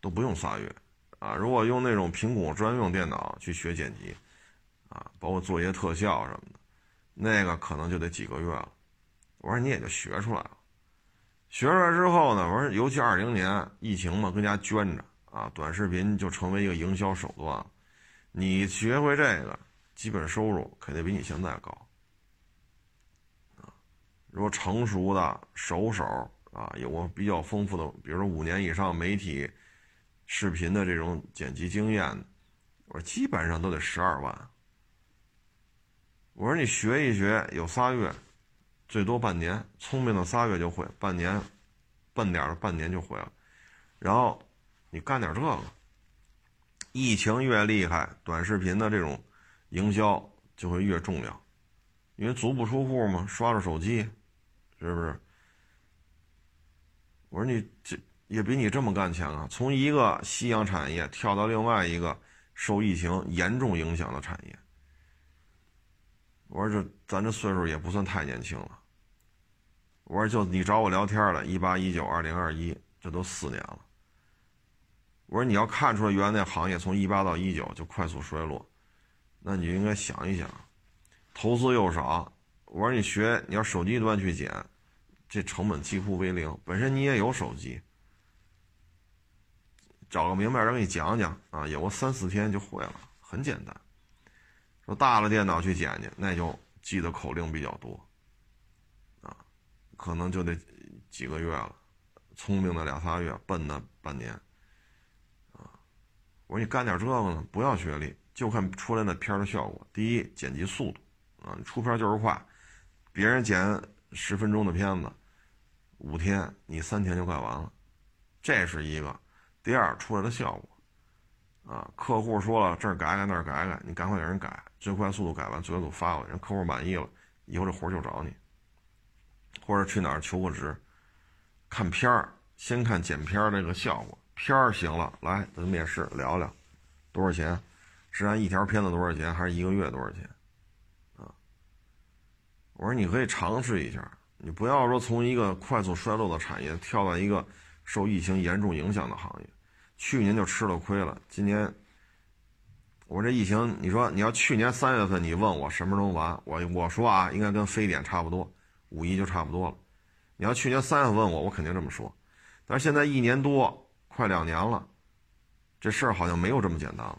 都不用仨月，啊，如果用那种苹果专用电脑去学剪辑，啊，包括做一些特效什么的，那个可能就得几个月了。我说你也就学出来了，学出来之后呢，我说尤其二零年疫情嘛，更加捐着啊，短视频就成为一个营销手段，你学会这个，基本收入肯定比你现在高啊。如果成熟的熟手啊，有过比较丰富的，比如说五年以上媒体视频的这种剪辑经验，我说基本上都得十二万。我说你学一学，有仨月，最多半年，聪明的仨月就会，半年，笨点的半年就会了。然后你干点这个，疫情越厉害，短视频的这种营销就会越重要，因为足不出户嘛，刷着手机。是不是？我说你这也比你这么干强啊！从一个夕阳产业跳到另外一个受疫情严重影响的产业。我说这咱这岁数也不算太年轻了。我说就你找我聊天了，一八一九二零二一，这都四年了。我说你要看出来，原来那行业从一八到一九就快速衰落，那你就应该想一想，投资又少。我说你学，你要手机端去剪，这成本几乎为零。本身你也有手机，找个明白人给你讲讲啊，有个三四天就会了，很简单。说大了电脑去剪去，那就记得口令比较多，啊，可能就得几个月了。聪明的两仨月，笨的半年，啊，我说你干点这个呢，不要学历，就看出来那片的效果。第一，剪辑速度，啊，出片就是快。别人剪十分钟的片子，五天你三天就干完了，这是一个。第二，出来的效果，啊，客户说了这儿改改那儿改改，你赶快给人改，最快速度改完，最后都发过去，人客户满意了，以后这活就找你。或者去哪儿求个职，看片儿，先看剪片儿这个效果，片儿行了，来咱面试聊聊，多少钱？是按一条片子多少钱，还是一个月多少钱？啊我说你可以尝试一下，你不要说从一个快速衰落的产业跳到一个受疫情严重影响的行业。去年就吃了亏了，今年我这疫情，你说你要去年三月份你问我什么时候完，我我说啊，应该跟非典差不多，五一就差不多了。你要去年三月份问我，我肯定这么说。但是现在一年多，快两年了，这事儿好像没有这么简单了，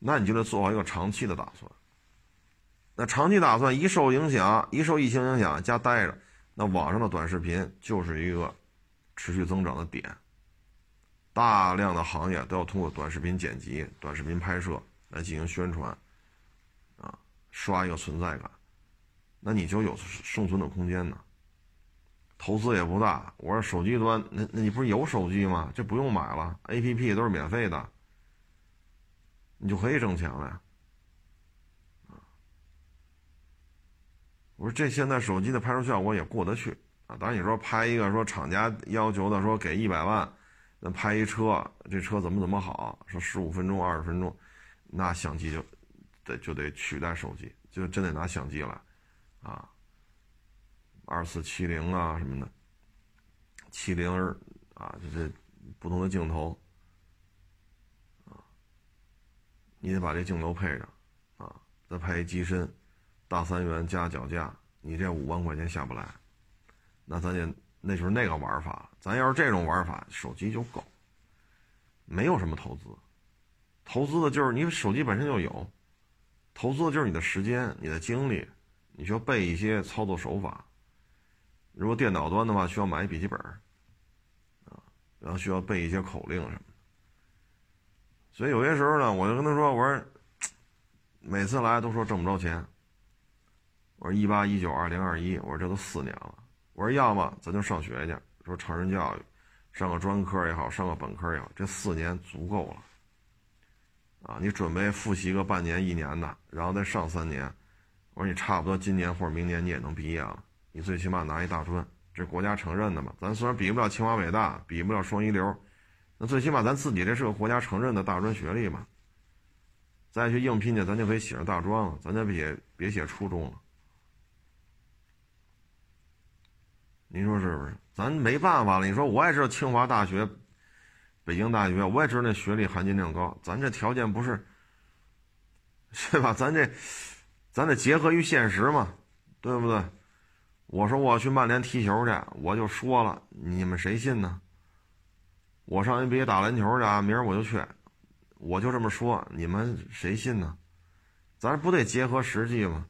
那你就得做好一个长期的打算。那长期打算一受影响，一受疫情影响，家待着，那网上的短视频就是一个持续增长的点。大量的行业都要通过短视频剪辑、短视频拍摄来进行宣传，啊，刷一个存在感，那你就有生存的空间呢。投资也不大，我说手机端，那那你不是有手机吗？这不用买了，A P P 都是免费的，你就可以挣钱了呀。我说这现在手机的拍摄效果也过得去啊，当然你说拍一个说厂家要求的说给一百万，那拍一车，这车怎么怎么好，说十五分钟二十分钟，那相机就得就得取代手机，就真得拿相机了，啊，二四七零啊什么的，七零啊这这不同的镜头，你得把这镜头配上，啊，再拍一机身。大三元加脚架，你这五万块钱下不来，那咱就那就是那个玩法。咱要是这种玩法，手机就够，没有什么投资，投资的就是你手机本身就有，投资的就是你的时间、你的精力，你需要背一些操作手法。如果电脑端的话，需要买笔记本，啊，然后需要背一些口令什么的。所以有些时候呢，我就跟他说：“我说，*tsk* 每次来都说挣不着钱。”我说一八一九二零二一，我说这都四年了。我说要么咱就上学去，说成人教育，上个专科也好，上个本科也好，这四年足够了。啊，你准备复习个半年一年的，然后再上三年。我说你差不多今年或者明年你也能毕业了，你最起码拿一大专，这国家承认的嘛。咱虽然比不了清华北大，比不了双一流，那最起码咱自己这是个国家承认的大专学历嘛。再去应聘去，咱就可以写上大专了，咱就别别写初中了。您说是不是？咱没办法了。你说我也知道清华大学、北京大学，我也知道那学历含金量高，咱这条件不是，*laughs* 是吧？咱这，咱得结合于现实嘛，对不对？我说我要去曼联踢球去，我就说了，你们谁信呢？我上 NBA 打篮球去啊，明儿我就去，我就这么说，你们谁信呢？咱不得结合实际吗？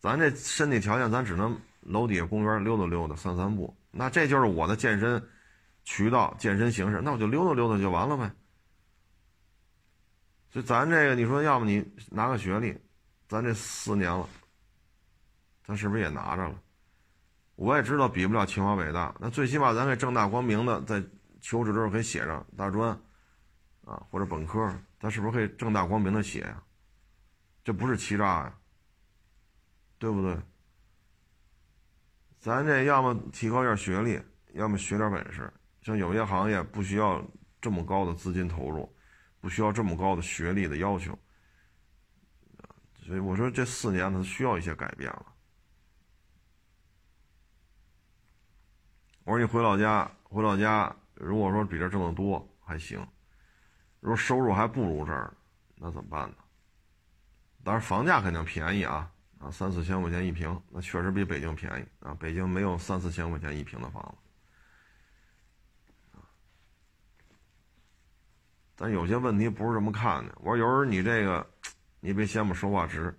咱这身体条件，咱只能楼底下公园溜达溜达、散散步。那这就是我的健身渠道、健身形式，那我就溜达溜达就完了呗。就咱这个，你说要么你拿个学历，咱这四年了，咱是不是也拿着了？我也知道比不了清华北大，那最起码咱给正大光明的在求职的时候可以写上大专，啊或者本科，咱是不是可以正大光明的写呀？这不是欺诈呀，对不对？咱这要么提高点学历，要么学点本事。像有些行业不需要这么高的资金投入，不需要这么高的学历的要求，所以我说这四年它需要一些改变了。我说你回老家，回老家，如果说比这挣得多还行，如果收入还不如这儿，那怎么办呢？当然房价肯定便宜啊，啊三四千块钱一平，那确实比北京便宜啊。北京没有三四千块钱一平的房子，啊但有些问题不是这么看的。我说有时候你这个，你别嫌我说话直。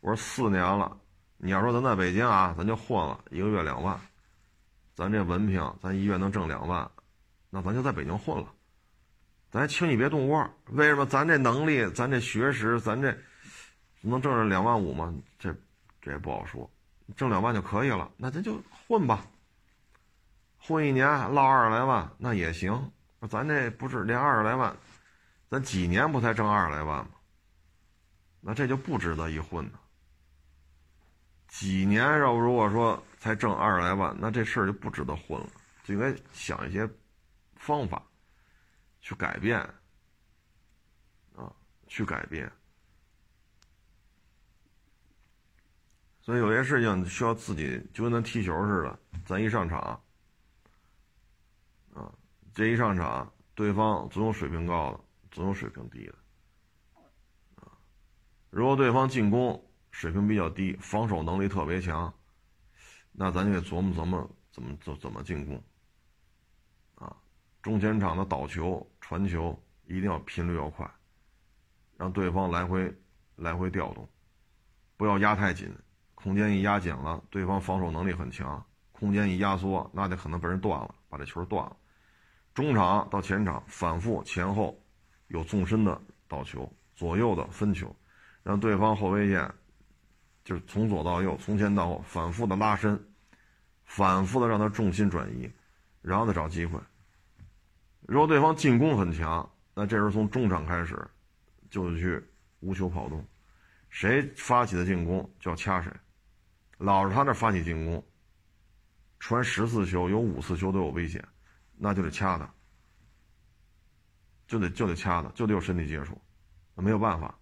我说四年了，你要说咱在北京啊，咱就混了一个月两万。咱这文凭，咱一月能挣两万，那咱就在北京混了。咱请你别动窝，为什么？咱这能力，咱这学识，咱这能挣着两万五吗？这这也不好说，挣两万就可以了。那咱就混吧，混一年捞二十来万那也行。咱这不是连二十来万，咱几年不才挣二十来万吗？那这就不值得一混呢。几年要如果说。才挣二十来万，那这事儿就不值得混了，就应该想一些方法去改变啊，去改变。所以有些事情需要自己，就跟咱踢球似的，咱一上场啊，这一上场，对方总有水平高的，总有水平低的啊。如果对方进攻水平比较低，防守能力特别强。那咱就得琢磨琢磨怎么怎怎么进攻，啊，中前场的倒球、传球一定要频率要快，让对方来回来回调动，不要压太紧，空间一压紧了，对方防守能力很强，空间一压缩，那就可能被人断了，把这球断了。中场到前场反复前后有纵深的倒球，左右的分球，让对方后卫线就是从左到右、从前到后反复的拉伸。反复的让他重心转移，然后再找机会。如果对方进攻很强，那这时候从中场开始，就去无球跑动，谁发起的进攻就要掐谁。老是他那发起进攻，传十次球有五次球都有危险，那就得掐他，就得就得掐他，就得有身体接触，那没有办法。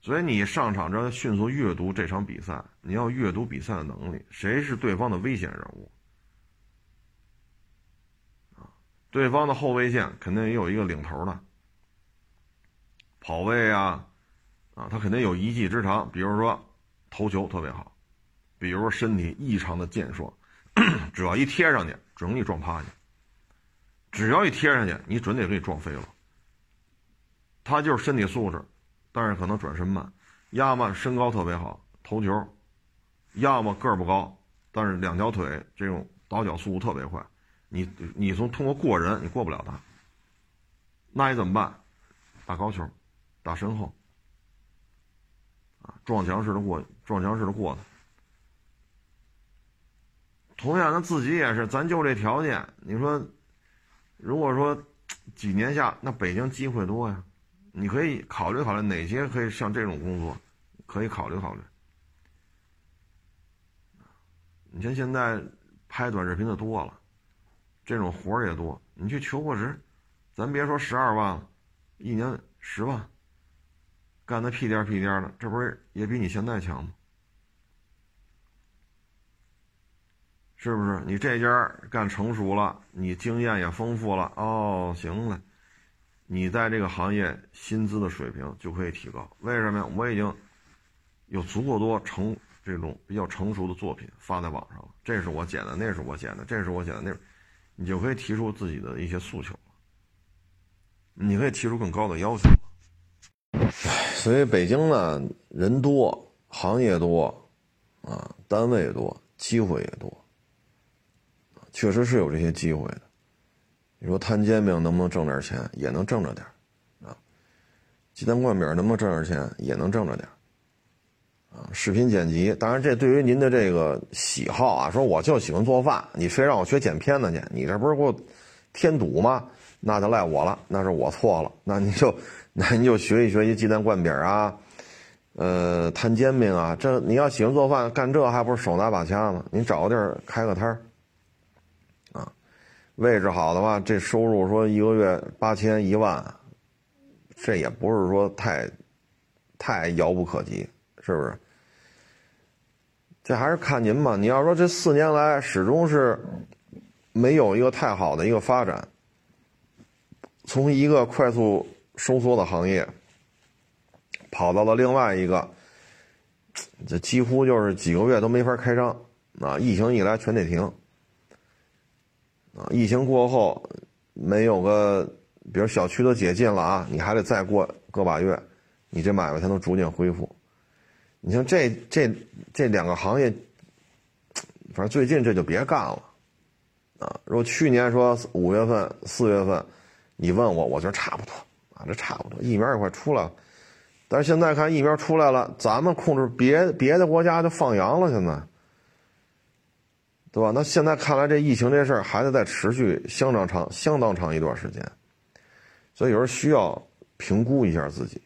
所以你上场之后迅速阅读这场比赛，你要阅读比赛的能力，谁是对方的危险人物啊？对方的后卫线肯定也有一个领头的跑位啊，啊，他肯定有一技之长，比如说头球特别好，比如说身体异常的健硕，*clears throat* 只要一贴上去，准给你撞趴下；只要一贴上去，你准得给你撞飞了。他就是身体素质。但是可能转身慢，要么身高特别好投球，要么个儿不高，但是两条腿这种倒脚速度特别快，你你从通过过人你过不了他，那你怎么办？打高球，打身后，啊，撞墙式的过，撞墙式的过他。同样，他自己也是，咱就这条件，你说，如果说几年下，那北京机会多呀。你可以考虑考虑哪些可以像这种工作，可以考虑考虑。你像现在拍短视频的多了，这种活儿也多。你去求个职，咱别说十二万了，一年十万，干的屁颠屁颠的，这不是也比你现在强吗？是不是？你这家干成熟了，你经验也丰富了，哦，行了，你在这个行业薪资的水平就可以提高。为什么呀？我已经有足够多成这种比较成熟的作品发在网上了，这是我剪的，那是我剪的，这是我剪的，那，你就可以提出自己的一些诉求你可以提出更高的要求。所以北京呢，人多，行业多，啊，单位多，机会也多，确实是有这些机会的。你说摊煎饼能不能挣点钱？也能挣着点啊。鸡蛋灌饼能不能挣点钱？也能挣着点啊。视频剪辑，当然这对于您的这个喜好啊，说我就喜欢做饭，你非让我学剪片子去，你这不是给我添堵吗？那就赖我了，那是我错了，那你就。那你就学一学一鸡蛋灌饼啊，呃，摊煎饼啊，这你要喜欢做饭，干这还不是手拿把掐吗？你找个地儿开个摊儿，啊，位置好的话，这收入说一个月八千一万，这也不是说太，太遥不可及，是不是？这还是看您嘛。你要说这四年来始终是没有一个太好的一个发展，从一个快速。收缩的行业，跑到了另外一个，这几乎就是几个月都没法开张啊！疫情一来全得停啊！疫情过后没有个，比如小区都解禁了啊，你还得再过个把月，你这买卖才能逐渐恢复。你像这这这两个行业，反正最近这就别干了啊！如果去年说五月份、四月份，你问我，我觉得差不多。这差不多疫苗也快出来了，但是现在看疫苗出来了，咱们控制别别的国家就放羊了，现在，对吧？那现在看来，这疫情这事儿还得再持续相当长、相当长一段时间，所以有时候需要评估一下自己。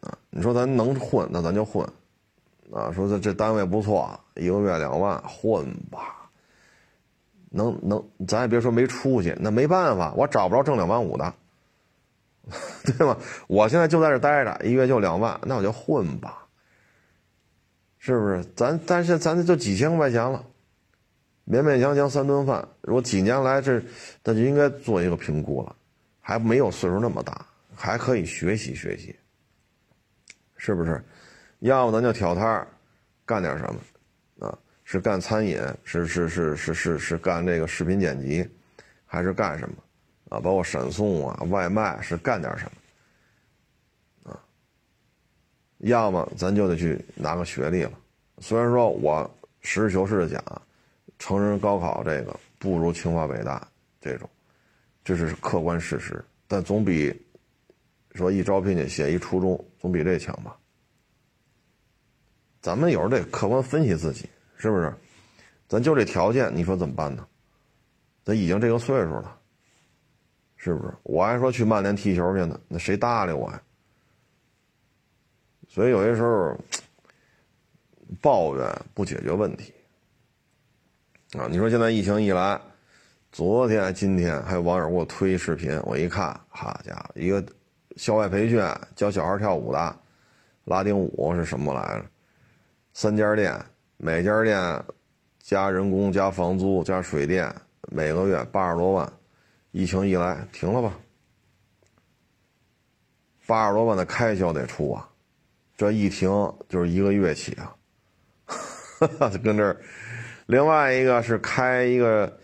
啊，你说咱能混，那咱就混；啊，说这这单位不错，一个月两万，混吧。能能，咱也别说没出息，那没办法，我找不着挣两万五的。*laughs* 对吧？我现在就在这待着，一月就两万，那我就混吧，是不是？咱但是咱就几千块钱了，勉勉强强三顿饭。如果几年来这，那就应该做一个评估了，还没有岁数那么大，还可以学习学习，是不是？要不咱就挑摊干点什么啊？是干餐饮？是是是是是是干这个视频剪辑，还是干什么？啊，包括闪送啊，外卖是干点什么？啊，要么咱就得去拿个学历了。虽然说我实事求是的讲，成人高考这个不如清华北大这种，这是客观事实，但总比说一招聘去写一初中总比这强吧？咱们有时候得客观分析自己，是不是？咱就这条件，你说怎么办呢？咱已经这个岁数了。是不是？我还说去曼联踢球去呢，那谁搭理我呀？所以有些时候抱怨不解决问题啊！你说现在疫情一来，昨天、今天还有网友给我推视频，我一看，好家伙，一个校外培训教小孩跳舞的拉丁舞是什么来着？三家店，每家店加人工、加房租、加水电，每个月八十多万。疫情一来，停了吧。八十多万的开销得出啊，这一停就是一个月起啊，就 *laughs* 跟这儿。另外一个是开一个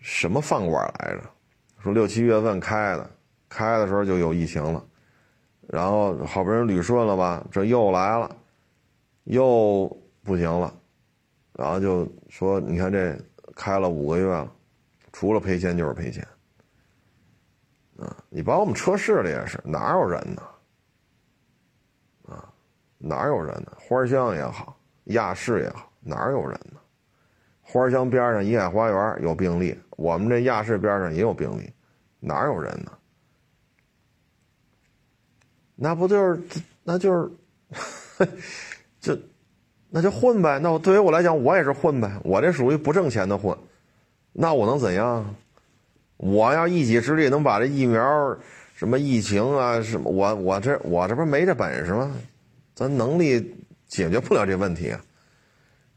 什么饭馆来着？说六七月份开的，开的时候就有疫情了，然后好不容易捋顺了吧，这又来了，又不行了，然后就说你看这开了五个月了。除了赔钱就是赔钱，啊！你把我们车市里也是，哪有人呢？啊，哪有人呢？花乡也好，亚市也好，哪有人呢？花乡边上怡海花园有病例，我们这亚市边上也有病例，哪有人呢？那不就是，那就是，*laughs* 就，那就混呗。那我对于我来讲，我也是混呗。我这属于不挣钱的混。那我能怎样？我要一己之力能把这疫苗、什么疫情啊，什么我我这我这不是没这本事吗？咱能力解决不了这问题啊，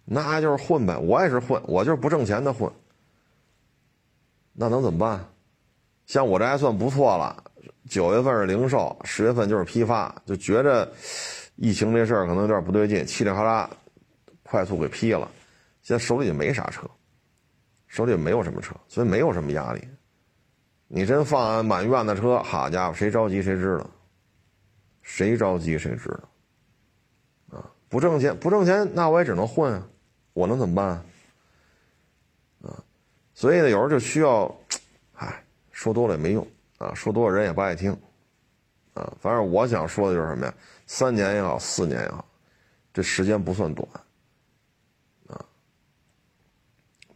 那就是混呗，我也是混，我就是不挣钱的混。那能怎么办？像我这还算不错了，九月份是零售，十月份就是批发，就觉着疫情这事儿可能有点不对劲，嘁哩喀啦，快速给批了。现在手里就没啥车，手里没有什么车，所以没有什么压力。你真放满院的车，好家伙，谁着急谁知道？谁着急谁知道？啊，不挣钱不挣钱，那我也只能混啊，我能怎么办？啊，所以呢，有时候就需要，唉，说多了也没用啊，说多了人也不爱听，啊，反正我想说的就是什么呀？三年也好，四年也好，这时间不算短。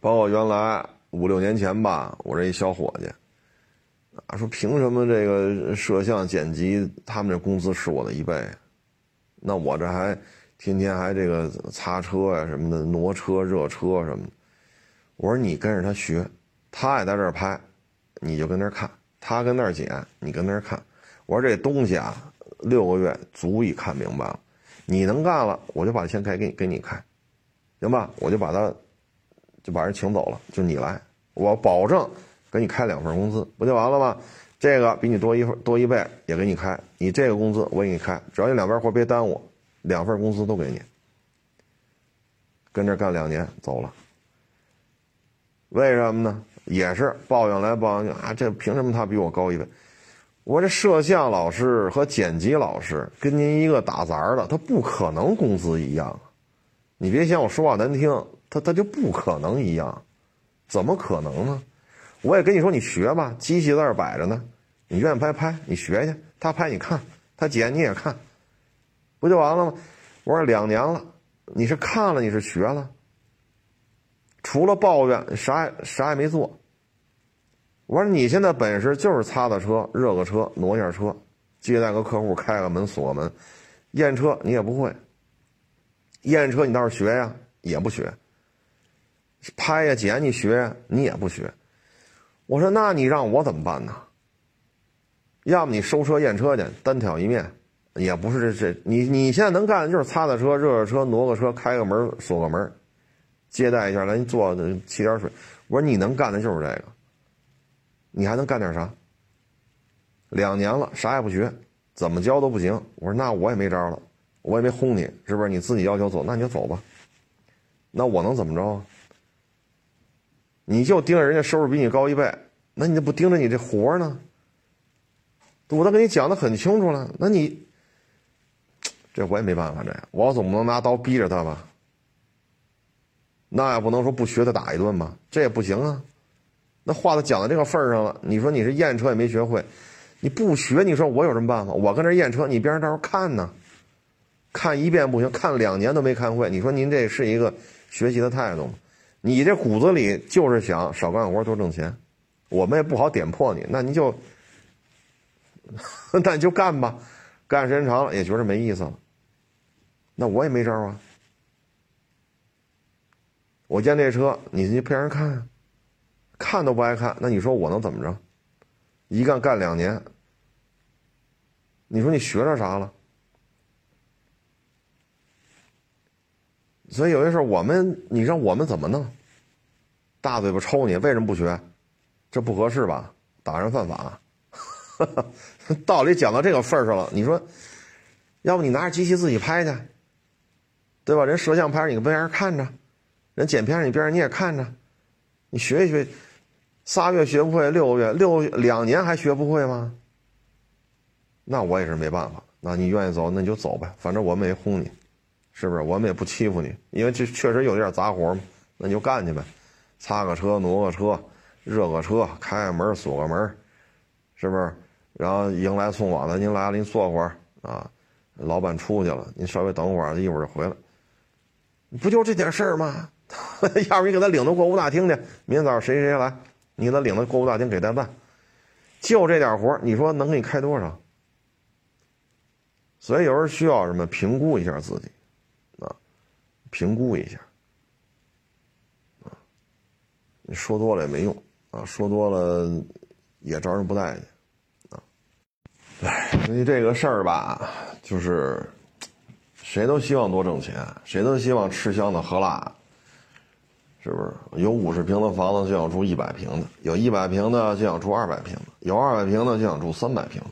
包括原来五六年前吧，我这一小伙计，啊，说凭什么这个摄像剪辑他们这工资是我的一倍？那我这还天天还这个擦车呀什么的，挪车、热车什么的。我说你跟着他学，他也在这儿拍，你就跟那儿看；他跟那儿剪，你跟那儿看。我说这东西啊，六个月足以看明白了。你能干了，我就把钱开给你，给你开，行吧？我就把他。就把人请走了，就你来，我保证给你开两份工资，不就完了吗？这个比你多一份多一倍也给你开，你这个工资我给你开，只要你两边活别耽误，两份工资都给你。跟这干两年走了，为什么呢？也是抱怨来抱怨去啊，这凭什么他比我高一倍？我这摄像老师和剪辑老师跟您一个打杂的，他不可能工资一样。你别嫌我说话难听。他他就不可能一样，怎么可能呢？我也跟你说，你学吧，机器在这摆着呢，你愿意拍拍，你学去，他拍你看，他剪你也看，不就完了吗？我说两年了，你是看了，你是学了，除了抱怨，啥也啥也没做。我说你现在本事就是擦擦车、热个车、挪一下车、接待个客户、开个门、锁门，验车你也不会，验车你倒是学呀，也不学。拍呀剪你学你也不学，我说那你让我怎么办呢？要么你收车验车去，单挑一面，也不是这这你你现在能干的就是擦擦车、热热车、挪个车、开个门、锁个门，接待一下，来坐沏点水。我说你能干的就是这个，你还能干点啥？两年了啥也不学，怎么教都不行。我说那我也没招了，我也没轰你，是不是？你自己要求走，那你就走吧。那我能怎么着啊？你就盯着人家收入比你高一倍，那你就不盯着你这活呢？我都跟你讲的很清楚了，那你这我也没办法，这我总不能拿刀逼着他吧？那也不能说不学他打一顿吧？这也不行啊！那话都讲到这个份儿上了，你说你是验车也没学会，你不学，你说我有什么办法？我跟这验车，你边上到时候看呢，看一遍不行，看两年都没看会，你说您这是一个学习的态度吗？你这骨子里就是想少干活多挣钱，我们也不好点破你，那你就，*laughs* 那你就干吧，干时间长了也觉得没意思了，那我也没招啊。我见这车，你你陪人看，看都不爱看，那你说我能怎么着？一干干两年，你说你学着啥了？所以有些事我们你让我们怎么弄？大嘴巴抽你，为什么不学？这不合适吧？打人犯法。*laughs* 道理讲到这个份上了，你说，要不你拿着机器自己拍去，对吧？人摄像拍着你边上看着，人剪片你边上你也看着，你学一学，仨月学不会，六个月六两年还学不会吗？那我也是没办法。那你愿意走，那你就走呗，反正我们也轰你。是不是我们也不欺负你？因为这确实有点杂活嘛，那你就干去呗，擦个车、挪个车、热个车、开个门、锁个门，是不是？然后迎来送往的，您来了，您坐会儿啊。老板出去了，您稍微等会儿，一会儿就回来。不就这点事儿吗？*laughs* 要不你给他领到过户大厅去，明天早上谁谁来，你给他领到过户大厅给他办，就这点活你说能给你开多少？所以有时候需要什么评估一下自己。评估一下，啊，你说多了也没用，啊，说多了也招人不待见，啊，哎，所以这个事儿吧，就是谁都希望多挣钱，谁都希望吃香的喝辣，是不是？有五十平的房子就想住一百平的，有一百平的就想住二百平的，有二百平的就想住三百平，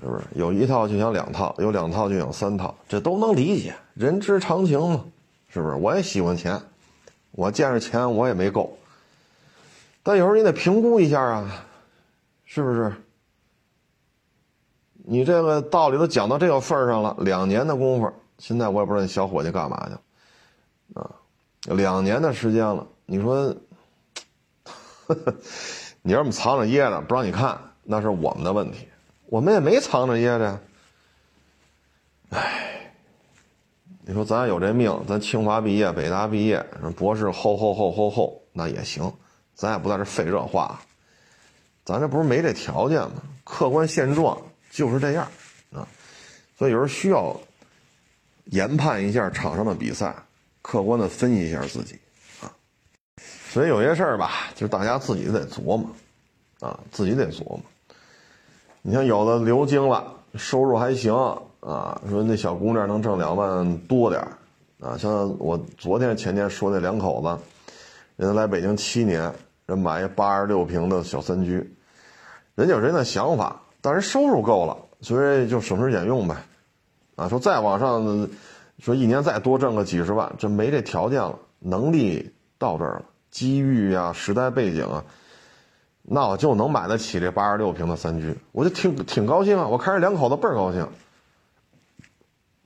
是不是？有一套就想两套，有两套就想三套，这都能理解，人之常情嘛，是不是？我也喜欢钱，我见着钱我也没够，但有时候你得评估一下啊，是不是？你这个道理都讲到这个份上了，两年的功夫，现在我也不知道那小伙计干嘛去，啊。两年的时间了，你说，*laughs* 你要么藏着掖着不让你看，那是我们的问题，我们也没藏着掖着。唉，你说咱有这命，咱清华毕业、北大毕业，博士后后后后后那也行，咱也不在这废这话，咱这不是没这条件吗？客观现状就是这样啊，所以有时候需要研判一下场上的比赛。客观的分析一下自己，啊，所以有些事儿吧，就是大家自己得琢磨，啊，自己得琢磨。你像有的留京了，收入还行，啊，说那小姑娘能挣两万多点啊，像我昨天前天说那两口子，人家来北京七年，人买一八十六平的小三居，人家有人的想法，但是收入够了，所以就省吃俭用呗，啊，说再往上。说一年再多挣个几十万，这没这条件了，能力到这儿了，机遇啊，时代背景啊，那我就能买得起这八十六平的三居，我就挺挺高兴啊！我看着两口子倍儿高兴。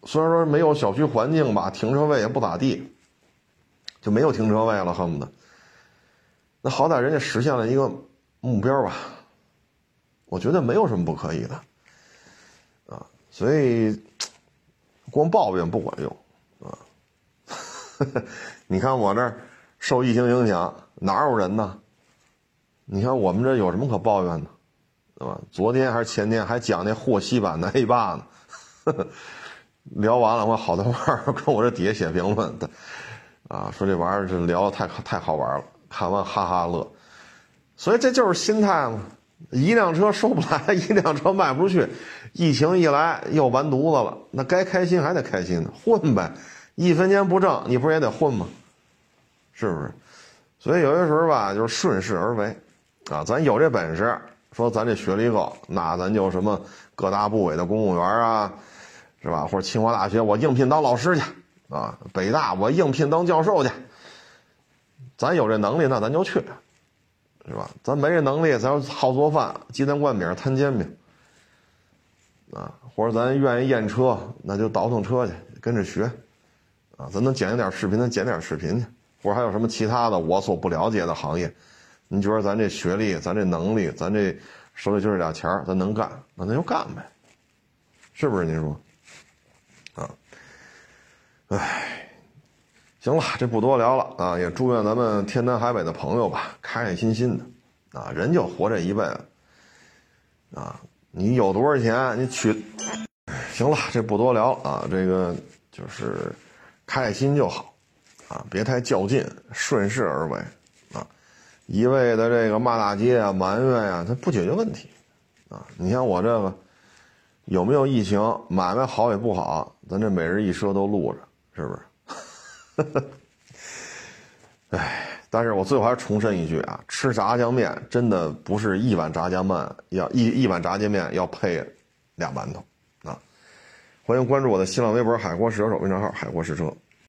虽然说没有小区环境吧，停车位也不咋地，就没有停车位了，恨不得。那好歹人家实现了一个目标吧，我觉得没有什么不可以的，啊，所以。*tsk* 光抱怨不管用，啊！*laughs* 你看我这受疫情影响，哪有人呢？你看我们这有什么可抱怨的，对吧？昨天还是前天还讲那霍希版的 *laughs* A 八呢，聊完了，我好多儿跟我这底下写评论的，啊，说这玩意儿是聊的太太好玩了，看完哈哈乐。所以这就是心态嘛，一辆车收不来，一辆车卖不出去。疫情一来又完犊子了，那该开心还得开心呢，混呗，一分钱不挣，你不是也得混吗？是不是？所以有些时候吧，就是顺势而为，啊，咱有这本事，说咱这学历高，那咱就什么各大部委的公务员啊，是吧？或者清华大学我应聘当老师去，啊，北大我应聘当教授去，咱有这能力，那咱就去，是吧？咱没这能力，咱好做饭，鸡蛋灌饼，摊煎饼。啊，或者咱愿意验车，那就倒腾车去，跟着学，啊，咱能剪一点视频，咱剪点视频去，或者还有什么其他的我所不了解的行业，你觉得咱这学历、咱这能力、咱这手里就这俩钱咱能干，那咱就干呗，是不是？您说？啊，唉，行了，这不多聊了啊，也祝愿咱们天南海北的朋友吧，开开心心的，啊，人就活这一辈子，啊。你有多少钱？你取，行了，这不多聊啊。这个就是开开心就好，啊，别太较劲，顺势而为，一味的这个骂大街啊、埋怨呀，它不解决问题，啊。你像我这个，有没有疫情，买卖好也不好，咱这每日一赊都录着，是不是？*laughs* 哎。但是我最后还是重申一句啊，吃炸酱面真的不是一碗炸酱面要一一碗炸酱面要配俩馒头，啊！欢迎关注我的新浪微博“海阔试车手”微信号“海阔试车”。